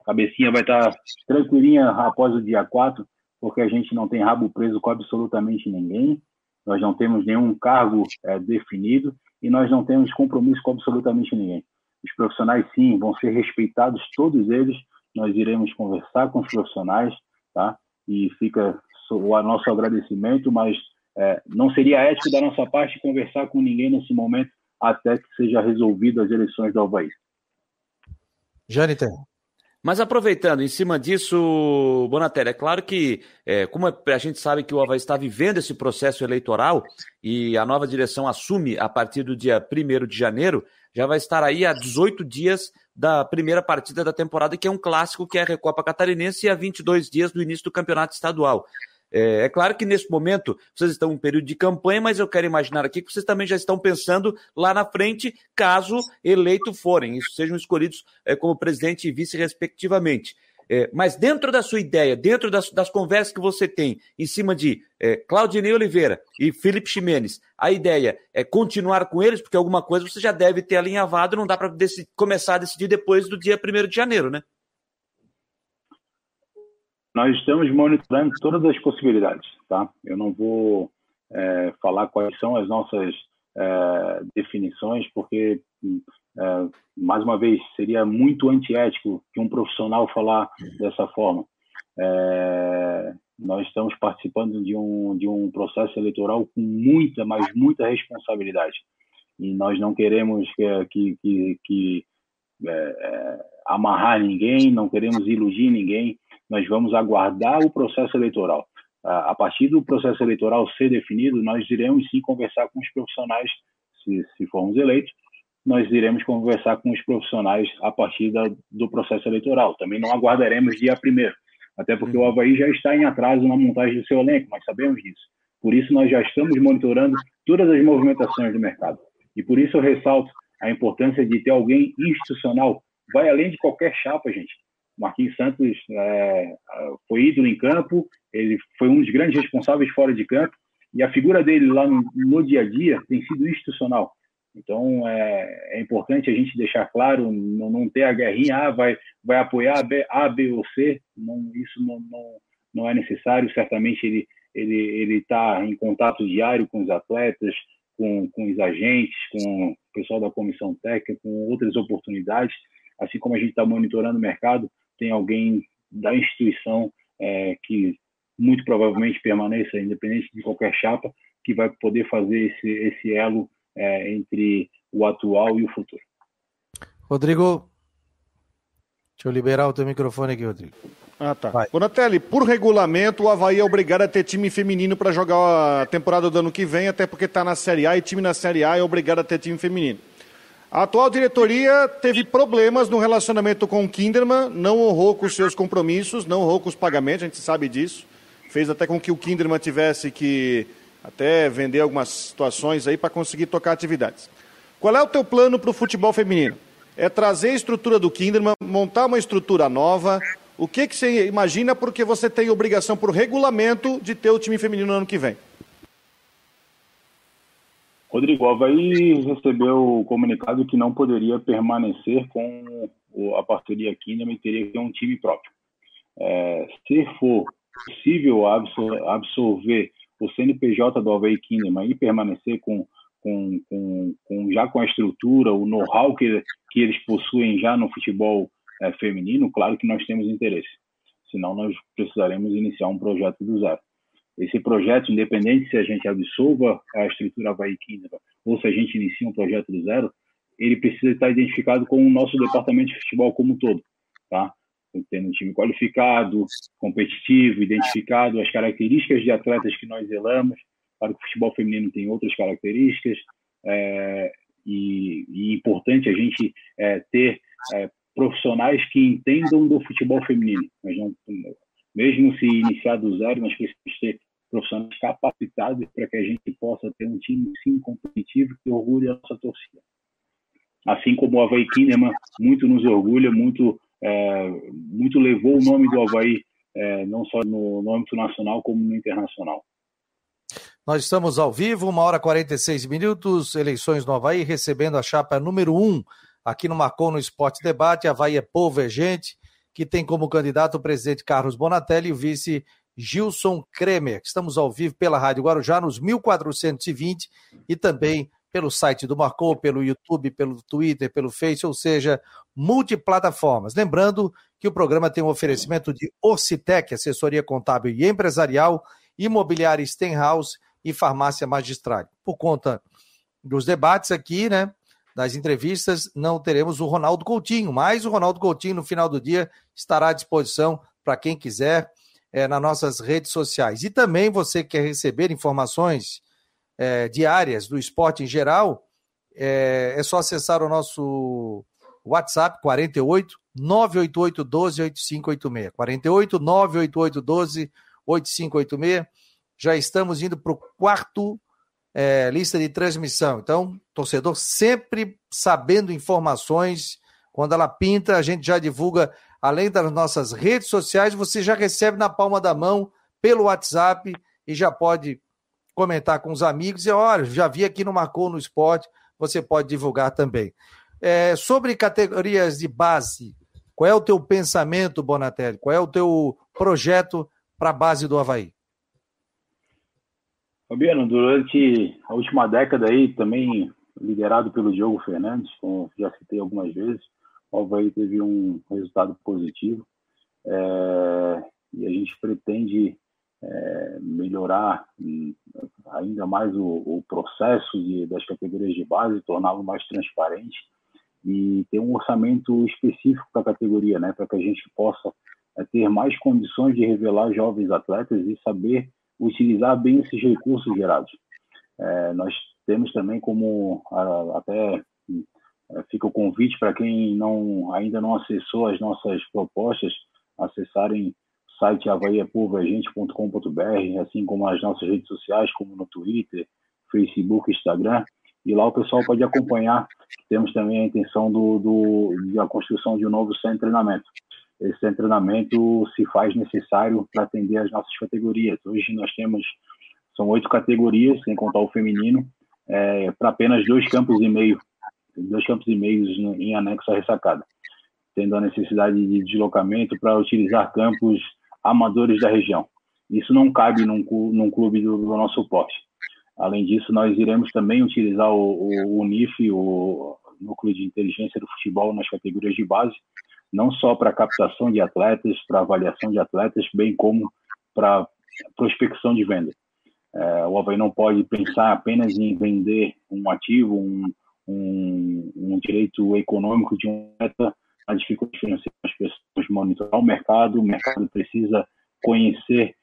A cabecinha vai estar tranquilinha após o dia 4, porque a gente não tem rabo preso com absolutamente ninguém, nós não temos nenhum cargo é, definido e nós não temos compromisso com absolutamente ninguém. Os profissionais, sim, vão ser respeitados, todos eles. Nós iremos conversar com os profissionais, tá? E fica o nosso agradecimento, mas é, não seria ético da nossa parte conversar com ninguém nesse momento até que seja resolvido as eleições do Havaí. Jâniter. Mas aproveitando, em cima disso, Bonatelli, é claro que, é, como a gente sabe que o Havaí está vivendo esse processo eleitoral e a nova direção assume a partir do dia 1 de janeiro, já vai estar aí há 18 dias da primeira partida da temporada, que é um clássico, que é a Recopa Catarinense, e há 22 dias do início do campeonato estadual. É, é, claro que nesse momento vocês estão em um período de campanha, mas eu quero imaginar aqui que vocês também já estão pensando lá na frente, caso eleito forem, isso sejam escolhidos é, como presidente e vice, respectivamente. É, mas dentro da sua ideia, dentro das, das, conversas que você tem em cima de é, Claudinei Oliveira e Felipe Ximenes, a ideia é continuar com eles, porque alguma coisa você já deve ter alinhavado, não dá para começar a decidir depois do dia 1 de janeiro, né? Nós estamos monitorando todas as possibilidades, tá? Eu não vou é, falar quais são as nossas é, definições, porque, é, mais uma vez, seria muito antiético que um profissional falar dessa forma. É, nós estamos participando de um, de um processo eleitoral com muita, mas muita responsabilidade. E nós não queremos que, que, que, é, é, amarrar ninguém, não queremos iludir ninguém nós vamos aguardar o processo eleitoral. A partir do processo eleitoral ser definido, nós iremos sim conversar com os profissionais, se, se formos eleitos, nós iremos conversar com os profissionais a partir da, do processo eleitoral. Também não aguardaremos dia primeiro, até porque o Havaí já está em atraso na montagem do seu elenco, nós sabemos disso. Por isso, nós já estamos monitorando todas as movimentações do mercado. E por isso eu ressalto a importância de ter alguém institucional. Vai além de qualquer chapa, gente. Marquinhos Santos é, foi ídolo em campo, ele foi um dos grandes responsáveis fora de campo, e a figura dele lá no, no dia a dia tem sido institucional. Então é, é, importante a gente deixar claro, não, não ter a guerrinha, ah, vai, vai apoiar a B, a, B ou C, não, isso não, não, não é necessário. Certamente ele ele está em contato diário com os atletas, com, com os agentes, com o pessoal da comissão técnica, com outras oportunidades, assim como a gente está monitorando o mercado, tem alguém da instituição é, que muito provavelmente permaneça, independente de qualquer chapa, que vai poder fazer esse, esse elo é, entre o atual e o futuro. Rodrigo, deixa eu liberar o teu microfone aqui, Rodrigo. Ah, tá. Vai. Bonatelli, por regulamento, o Havaí é obrigado a ter time feminino para jogar a temporada do ano que vem, até porque está na Série A e time na Série A é obrigado a ter time feminino. A atual diretoria teve problemas no relacionamento com o Kinderman, não honrou com os seus compromissos, não honrou com os pagamentos, a gente sabe disso. Fez até com que o Kinderman tivesse que até vender algumas situações aí para conseguir tocar atividades. Qual é o teu plano para o futebol feminino? É trazer a estrutura do Kinderman, montar uma estrutura nova. O que, que você imagina porque você tem obrigação por regulamento de ter o time feminino no ano que vem? Rodrigo, o Havaí recebeu o comunicado que não poderia permanecer com a parceria Kinderman e teria que ter um time próprio. É, se for possível absorver o CNPJ do Havaí Kinderman e permanecer com, com, com, com já com a estrutura, o know-how que, que eles possuem já no futebol é, feminino, claro que nós temos interesse. senão nós precisaremos iniciar um projeto do zero. Esse projeto, independente se a gente absorva a estrutura Kingdom ou se a gente inicia um projeto do zero, ele precisa estar identificado com o nosso departamento de futebol como um todo, tá? Tendo um time qualificado, competitivo, identificado, as características de atletas que nós zelamos, para que o futebol feminino tem outras características, é, e, e importante a gente é, ter é, profissionais que entendam do futebol feminino. Nós não, mesmo se iniciar do zero, nós precisamos ter profissionais capacitados para que a gente possa ter um time sim competitivo que orgulhe a nossa torcida. Assim como o Havaí Kinderman muito nos orgulha, muito, é, muito levou o nome do Havaí é, não só no, no âmbito nacional como no internacional. Nós estamos ao vivo, uma hora e 46 minutos, eleições no Havaí, recebendo a chapa número um aqui no Marcou no Esporte Debate. Havaí é povo, é gente, que tem como candidato o presidente Carlos Bonatelli e o vice Gilson Kremer. Estamos ao vivo pela Rádio Guarujá nos 1420 e também pelo site do Marcou, pelo YouTube, pelo Twitter, pelo Face, ou seja, multiplataformas. Lembrando que o programa tem um oferecimento de Orcitec, assessoria contábil e empresarial, imobiliária Stenhouse e farmácia magistral. Por conta dos debates aqui, né, das entrevistas, não teremos o Ronaldo Coutinho, mas o Ronaldo Coutinho, no final do dia, estará à disposição para quem quiser é, nas nossas redes sociais. E também você quer receber informações é, diárias do esporte em geral, é, é só acessar o nosso WhatsApp 48 988 12 8586. 48 988 12 8586. Já estamos indo para o quarto é, lista de transmissão. Então, torcedor sempre sabendo informações. Quando ela pinta, a gente já divulga, além das nossas redes sociais, você já recebe na palma da mão pelo WhatsApp e já pode comentar com os amigos e olha, já vi aqui no Marcou no Esporte, você pode divulgar também. É, sobre categorias de base, qual é o teu pensamento, Bonatelli? Qual é o teu projeto para a base do Havaí? Fabiano, durante a última década aí, também liderado pelo Diogo Fernandes, como já citei algumas vezes, o teve um resultado positivo é, e a gente pretende é, melhorar hum, ainda mais o, o processo de, das categorias de base, torná-lo mais transparente e ter um orçamento específico para a categoria, né, para que a gente possa é, ter mais condições de revelar jovens atletas e saber utilizar bem esses recursos gerados. É, nós temos também como até fica o convite para quem não ainda não acessou as nossas propostas acessarem o site havaiapovoagente.com.br, assim como as nossas redes sociais, como no Twitter, Facebook, Instagram, e lá o pessoal pode acompanhar. Temos também a intenção do, do da construção de um novo centro de treinamento esse treinamento se faz necessário para atender as nossas categorias. Hoje nós temos, são oito categorias, sem contar o feminino, é, para apenas dois campos e meio, dois campos e meios em anexo à ressacada, tendo a necessidade de deslocamento para utilizar campos amadores da região. Isso não cabe num, num clube do, do nosso porte. Além disso, nós iremos também utilizar o, o, o NIF, o Núcleo de Inteligência do Futebol, nas categorias de base, não só para captação de atletas, para avaliação de atletas, bem como para prospecção de venda. É, o Havaí não pode pensar apenas em vender um ativo, um, um, um direito econômico de um atleta, a dificuldade financeira as pessoas monitorar o mercado, o mercado precisa conhecer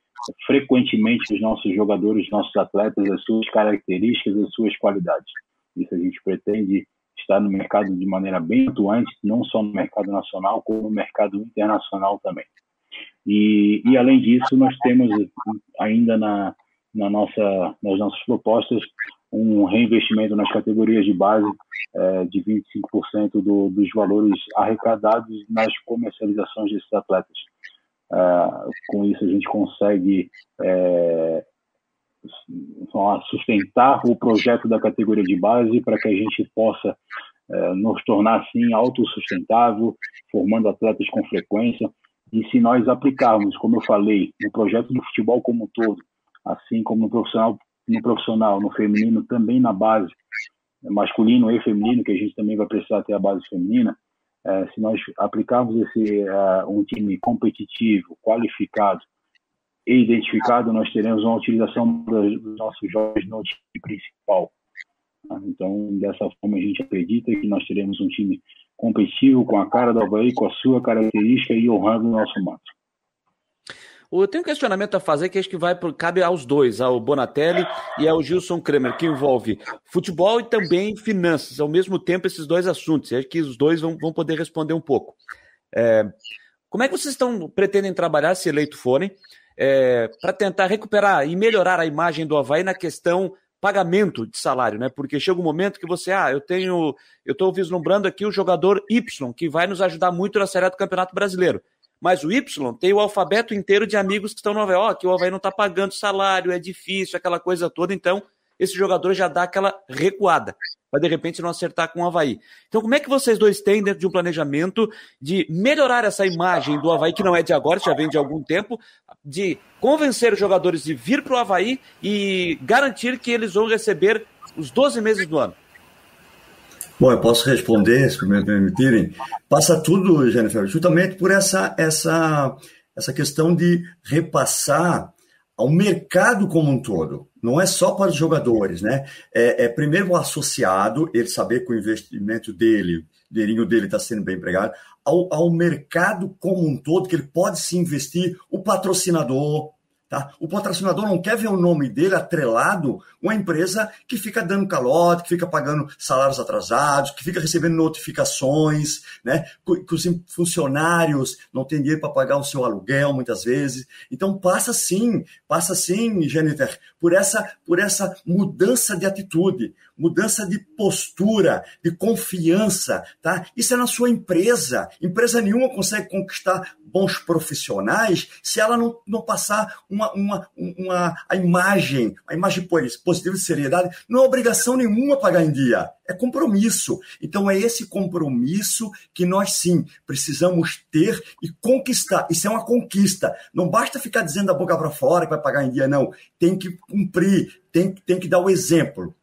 frequentemente os nossos jogadores, os nossos atletas, as suas características, as suas qualidades. Isso a gente pretende está no mercado de maneira bem atuante, não só no mercado nacional, como no mercado internacional também. E, e além disso, nós temos ainda na, na nossa, nas nossas propostas um reinvestimento nas categorias de base é, de 25% do, dos valores arrecadados nas comercializações desses atletas. É, com isso, a gente consegue é, sustentar o projeto da categoria de base para que a gente possa nos tornar assim autossustentável, formando atletas com frequência. E se nós aplicarmos, como eu falei, no projeto do futebol como um todo, assim como no profissional, no profissional, no feminino, também na base, masculino e feminino, que a gente também vai precisar ter a base feminina, é, se nós aplicarmos esse uh, um time competitivo, qualificado e identificado, nós teremos uma utilização dos nossos jovens no time principal. Tá? Então, dessa forma, a gente acredita que nós teremos um time competitivo, com a cara do Havaí, com a sua característica e honrando o nosso mato. Eu tenho um questionamento a fazer que acho que vai cabe aos dois, ao Bonatelli e ao Gilson Kremer, que envolve futebol e também finanças, ao mesmo tempo esses dois assuntos. E acho que os dois vão, vão poder responder um pouco. É, como é que vocês estão pretendem trabalhar, se eleito forem, é, para tentar recuperar e melhorar a imagem do Havaí na questão pagamento de salário, né? Porque chega um momento que você, ah, eu tenho, eu estou vislumbrando aqui o jogador Y, que vai nos ajudar muito na Série do Campeonato Brasileiro. Mas o Y tem o alfabeto inteiro de amigos que estão no Havaí. Ó, oh, que o Havaí não está pagando salário, é difícil, aquela coisa toda. Então, esse jogador já dá aquela recuada para de repente não acertar com o Havaí. Então, como é que vocês dois têm dentro de um planejamento de melhorar essa imagem do Havaí, que não é de agora, já vem de algum tempo, de convencer os jogadores de vir para o Havaí e garantir que eles vão receber os 12 meses do ano? Bom, eu posso responder, se me permitirem. Passa tudo, Jennifer, justamente por essa, essa, essa questão de repassar ao mercado como um todo. Não é só para os jogadores, né? É, é primeiro o associado, ele saber que o investimento dele, o dinheirinho dele está sendo bem empregado, ao, ao mercado como um todo, que ele pode se investir, o patrocinador, Tá? O patrocinador não quer ver o nome dele atrelado uma empresa que fica dando calote, que fica pagando salários atrasados, que fica recebendo notificações, né? que os funcionários não têm dinheiro para pagar o seu aluguel muitas vezes. Então passa sim, passa sim, Jennifer, por essa, por essa mudança de atitude, mudança de postura, de confiança. Tá? Isso é na sua empresa. Empresa nenhuma consegue conquistar bons profissionais se ela não, não passar uma, uma, uma, a imagem, a imagem positiva de seriedade, não é obrigação nenhuma pagar em dia, é compromisso. Então é esse compromisso que nós sim precisamos ter e conquistar. Isso é uma conquista. Não basta ficar dizendo da boca para fora que vai pagar em dia, não. Tem que cumprir, tem, tem que dar o exemplo.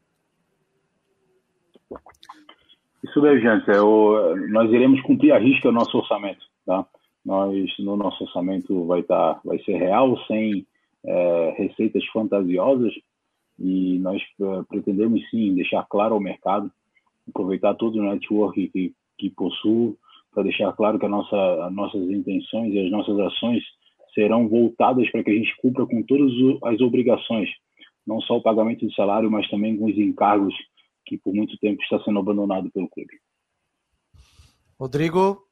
Isso mesmo, gente. É o, nós iremos cumprir a risca o nosso orçamento. Tá? nós no nosso orçamento vai tá, vai ser real sem é, receitas fantasiosas e nós é, pretendemos sim deixar claro ao mercado aproveitar todo o network que, que possuo para deixar claro que a nossa as nossas intenções e as nossas ações serão voltadas para que a gente cumpra com todas as obrigações não só o pagamento de salário mas também com os encargos que por muito tempo está sendo abandonado pelo clube Rodrigo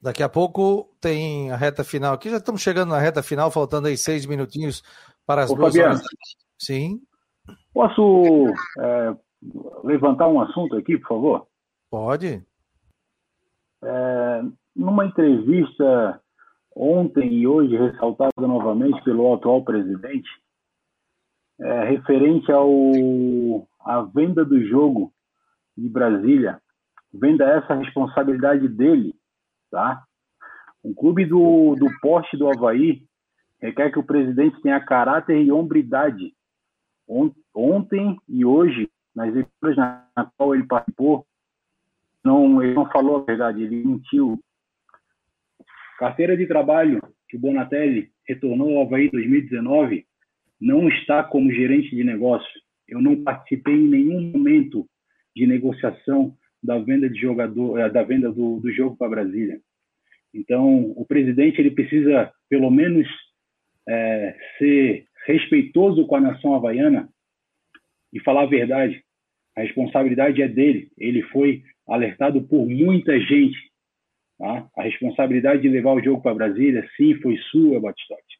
Daqui a pouco tem a reta final aqui. Já estamos chegando na reta final, faltando aí seis minutinhos para as Ô, duas Fabiano, horas. Sim. Posso é, levantar um assunto aqui, por favor? Pode. É, numa entrevista ontem e hoje ressaltada novamente pelo atual presidente, é, referente ao a venda do jogo de Brasília, venda essa responsabilidade dele tá? Um clube do, do porte do Havaí requer que o presidente tenha caráter e hombridade. Ontem e hoje, nas eleições na qual ele participou, não, ele não falou a verdade, ele mentiu. Carteira de trabalho que o Bonatelli retornou ao Havaí 2019 não está como gerente de negócio. Eu não participei em nenhum momento de negociação da venda de jogador, eh, da venda do, do jogo para Brasília. Então, o presidente ele precisa pelo menos é, ser respeitoso com a nação havaiana e falar a verdade. A responsabilidade é dele. Ele foi alertado por muita gente. Tá? A responsabilidade de levar o jogo para Brasília, sim, foi sua, Batistotti.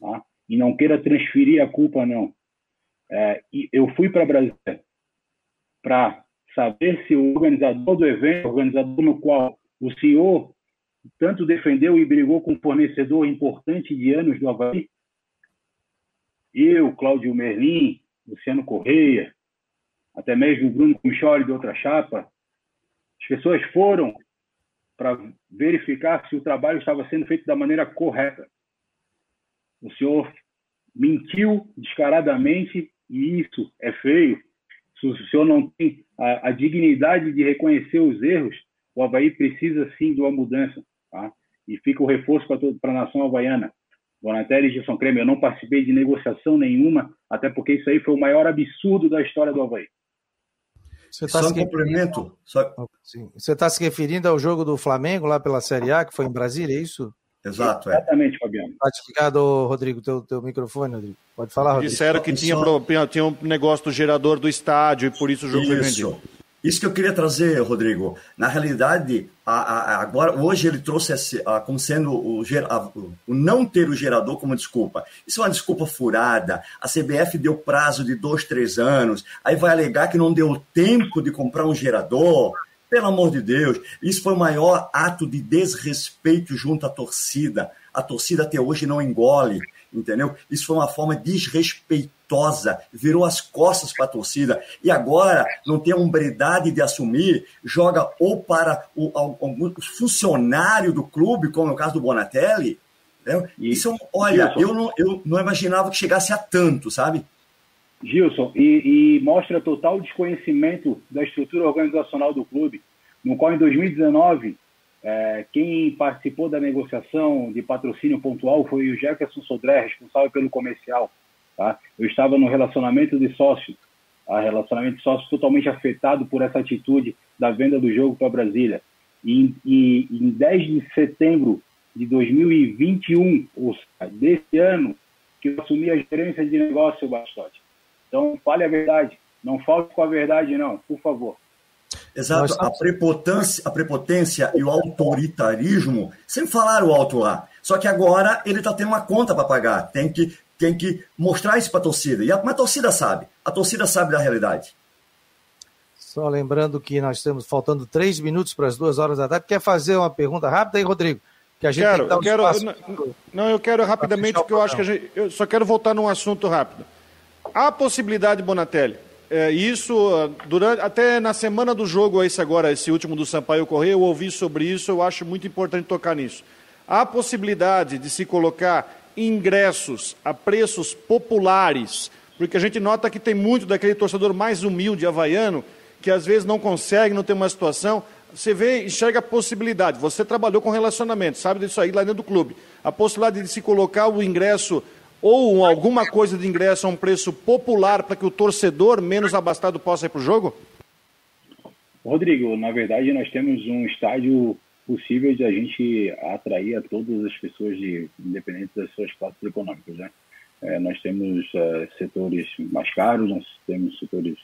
Tá? E não queira transferir a culpa, não. É, eu fui para Brasília para saber se o organizador do evento, organizador no qual o senhor tanto defendeu e brigou com um fornecedor importante de anos do Havaí, eu, Cláudio Merlin, Luciano Correia, até mesmo Bruno Micholi de outra chapa, as pessoas foram para verificar se o trabalho estava sendo feito da maneira correta. O senhor mentiu descaradamente e isso é feio. Se o senhor não tem a, a dignidade de reconhecer os erros, o Havaí precisa sim de uma mudança, tá? E fica o reforço para a nação havaiana. Bonatelli e Gilson Kremer, eu não participei de negociação nenhuma, até porque isso aí foi o maior absurdo da história do Havaí. Você tá só um complemento. Só... Você está se referindo ao jogo do Flamengo lá pela Série A, que foi em Brasília, é isso? Exato, é. Exatamente, Fabiano. Está desligado, Rodrigo, teu, teu microfone, Rodrigo. Pode falar, Rodrigo. Disseram que tinha, tinha um negócio do gerador do estádio e por isso o jogo isso. foi vendido. Isso que eu queria trazer, Rodrigo. Na realidade, a, a, agora hoje ele trouxe esse, a, como sendo o, o, não ter o gerador como desculpa. Isso é uma desculpa furada. A CBF deu prazo de dois, três anos. Aí vai alegar que não deu tempo de comprar um gerador. Pelo amor de Deus, isso foi o maior ato de desrespeito junto à torcida. A torcida até hoje não engole entendeu? Isso foi uma forma desrespeitosa, virou as costas para a torcida. E agora não tem a umbridade de assumir, joga ou para o, algum funcionário do clube, como é o caso do Bonatelli. Entendeu? Isso, olha, eu não, eu não imaginava que chegasse a tanto, sabe? Gilson, e, e mostra total desconhecimento da estrutura organizacional do clube, no qual em 2019 é, quem participou da negociação de patrocínio pontual foi o Jefferson Sodré, responsável pelo comercial. Tá? Eu estava no relacionamento de sócio, a relacionamento de sócio totalmente afetado por essa atitude da venda do jogo para Brasília. E, e em 10 de setembro de 2021, ou seja, desse ano, que eu assumi a gerência de negócio, Bastote. Então, fale a verdade. Não falte com a verdade, não, por favor. Exato, a prepotência, a prepotência e o autoritarismo sempre falaram alto lá. Só que agora ele está tendo uma conta para pagar. Tem que, tem que mostrar isso para a torcida. E a, mas a torcida sabe. A torcida sabe da realidade. Só lembrando que nós estamos faltando três minutos para as duas horas da tarde. Quer fazer uma pergunta rápida aí, Rodrigo? Que a gente quero, um eu quero, eu, não, eu quero rapidamente, porque eu acho que a gente, eu só quero voltar num assunto rápido. Há possibilidade, Bonatelli, é, isso, durante, até na semana do jogo, esse agora, esse último do Sampaio Correia, eu ouvi sobre isso, eu acho muito importante tocar nisso. Há possibilidade de se colocar ingressos a preços populares, porque a gente nota que tem muito daquele torcedor mais humilde havaiano, que às vezes não consegue, não tem uma situação. Você vê, enxerga a possibilidade. Você trabalhou com relacionamento, sabe disso aí lá dentro do clube. A possibilidade de se colocar o ingresso ou alguma coisa de ingresso a um preço popular para que o torcedor menos abastado possa ir para o jogo? Rodrigo, na verdade nós temos um estádio possível de a gente atrair a todas as pessoas, de, independente das suas classes econômicas. Né? É, nós temos uh, setores mais caros, nós temos setores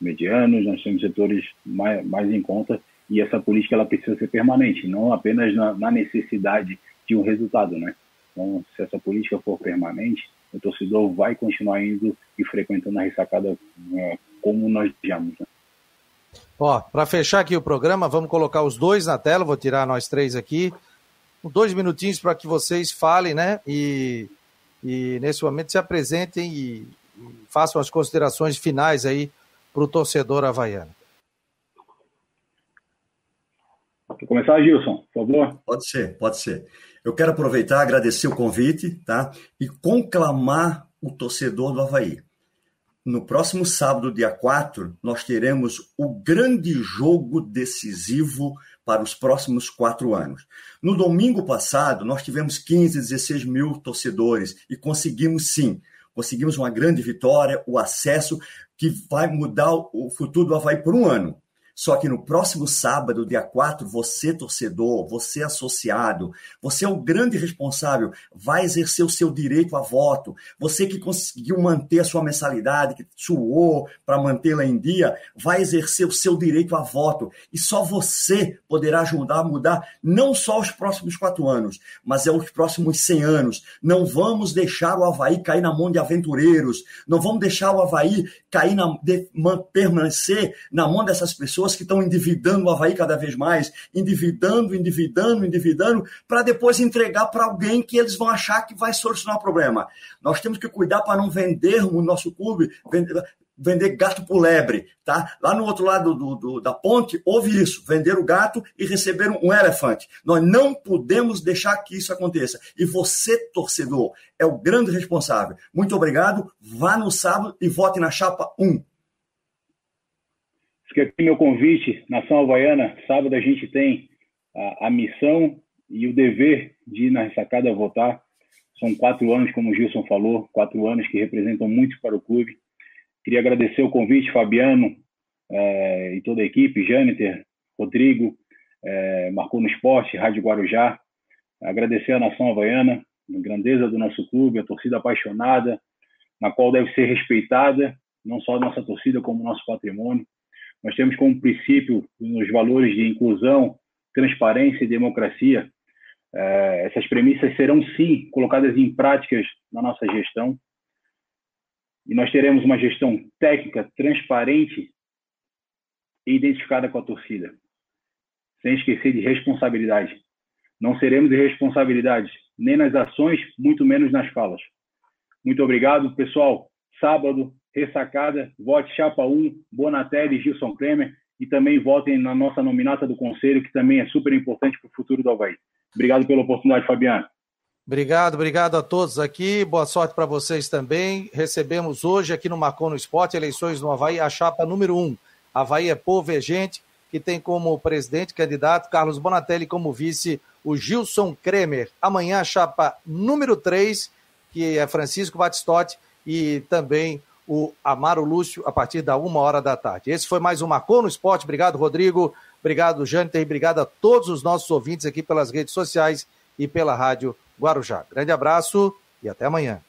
medianos, nós temos setores mais, mais em conta e essa política ela precisa ser permanente, não apenas na, na necessidade de um resultado, né? Então, se essa política for permanente, o torcedor vai continuar indo e frequentando a ressacada é, como nós desejamos. Né? Ó, para fechar aqui o programa, vamos colocar os dois na tela, vou tirar nós três aqui. Dois minutinhos para que vocês falem, né? E, e nesse momento se apresentem e, e façam as considerações finais aí para o torcedor havaiano. Quer começar, Gilson, por favor? Pode ser, pode ser. Eu quero aproveitar, agradecer o convite, tá? E conclamar o torcedor do Havaí. No próximo sábado, dia 4, nós teremos o grande jogo decisivo para os próximos quatro anos. No domingo passado, nós tivemos 15, 16 mil torcedores e conseguimos sim, conseguimos uma grande vitória, o acesso que vai mudar o futuro do Havaí por um ano. Só que no próximo sábado, dia 4, você, torcedor, você, associado, você é o grande responsável, vai exercer o seu direito a voto. Você que conseguiu manter a sua mensalidade, que suou para mantê-la em dia, vai exercer o seu direito a voto. E só você poderá ajudar a mudar não só os próximos quatro anos, mas é os próximos 100 anos. Não vamos deixar o Havaí cair na mão de aventureiros. Não vamos deixar o Havaí cair na, de, permanecer na mão dessas pessoas pessoas que estão endividando o Havaí cada vez mais, endividando, endividando, endividando, para depois entregar para alguém que eles vão achar que vai solucionar o problema. Nós temos que cuidar para não vendermos o nosso clube, vender, vender gato por lebre, tá? Lá no outro lado do, do, da ponte, houve isso, vender o gato e receber um elefante. Nós não podemos deixar que isso aconteça. E você, torcedor, é o grande responsável. Muito obrigado, vá no sábado e vote na chapa 1. Fica aqui meu convite, Nação Havaiana. Sábado a gente tem a, a missão e o dever de ir na ressacada votar. São quatro anos, como o Gilson falou, quatro anos que representam muito para o clube. Queria agradecer o convite, Fabiano é, e toda a equipe, Jâniter, Rodrigo, é, Marcou no Esporte, Rádio Guarujá. Agradecer a nação havaiana, a grandeza do nosso clube, a torcida apaixonada, na qual deve ser respeitada, não só a nossa torcida, como o nosso patrimônio. Nós temos como princípio os valores de inclusão, transparência e democracia. É, essas premissas serão, sim, colocadas em práticas na nossa gestão. E nós teremos uma gestão técnica, transparente e identificada com a torcida sem esquecer de responsabilidade. Não seremos irresponsabilidades, nem nas ações, muito menos nas falas. Muito obrigado, pessoal. Sábado, ressacada, vote Chapa 1, Bonatelli e Gilson Kremer, e também votem na nossa nominata do Conselho, que também é super importante para o futuro do Havaí. Obrigado pela oportunidade, Fabiano. Obrigado, obrigado a todos aqui. Boa sorte para vocês também. Recebemos hoje aqui no Marcon no Esporte, eleições no Havaí, a chapa número 1. Havaí é povo, é gente que tem como presidente candidato Carlos Bonatelli, como vice o Gilson Kremer. Amanhã a chapa número 3, que é Francisco Batistotti, e também o Amaro Lúcio, a partir da uma hora da tarde. Esse foi mais um Marcou no Esporte. Obrigado, Rodrigo. Obrigado, Jâniter. Obrigado a todos os nossos ouvintes aqui pelas redes sociais e pela Rádio Guarujá. Grande abraço e até amanhã.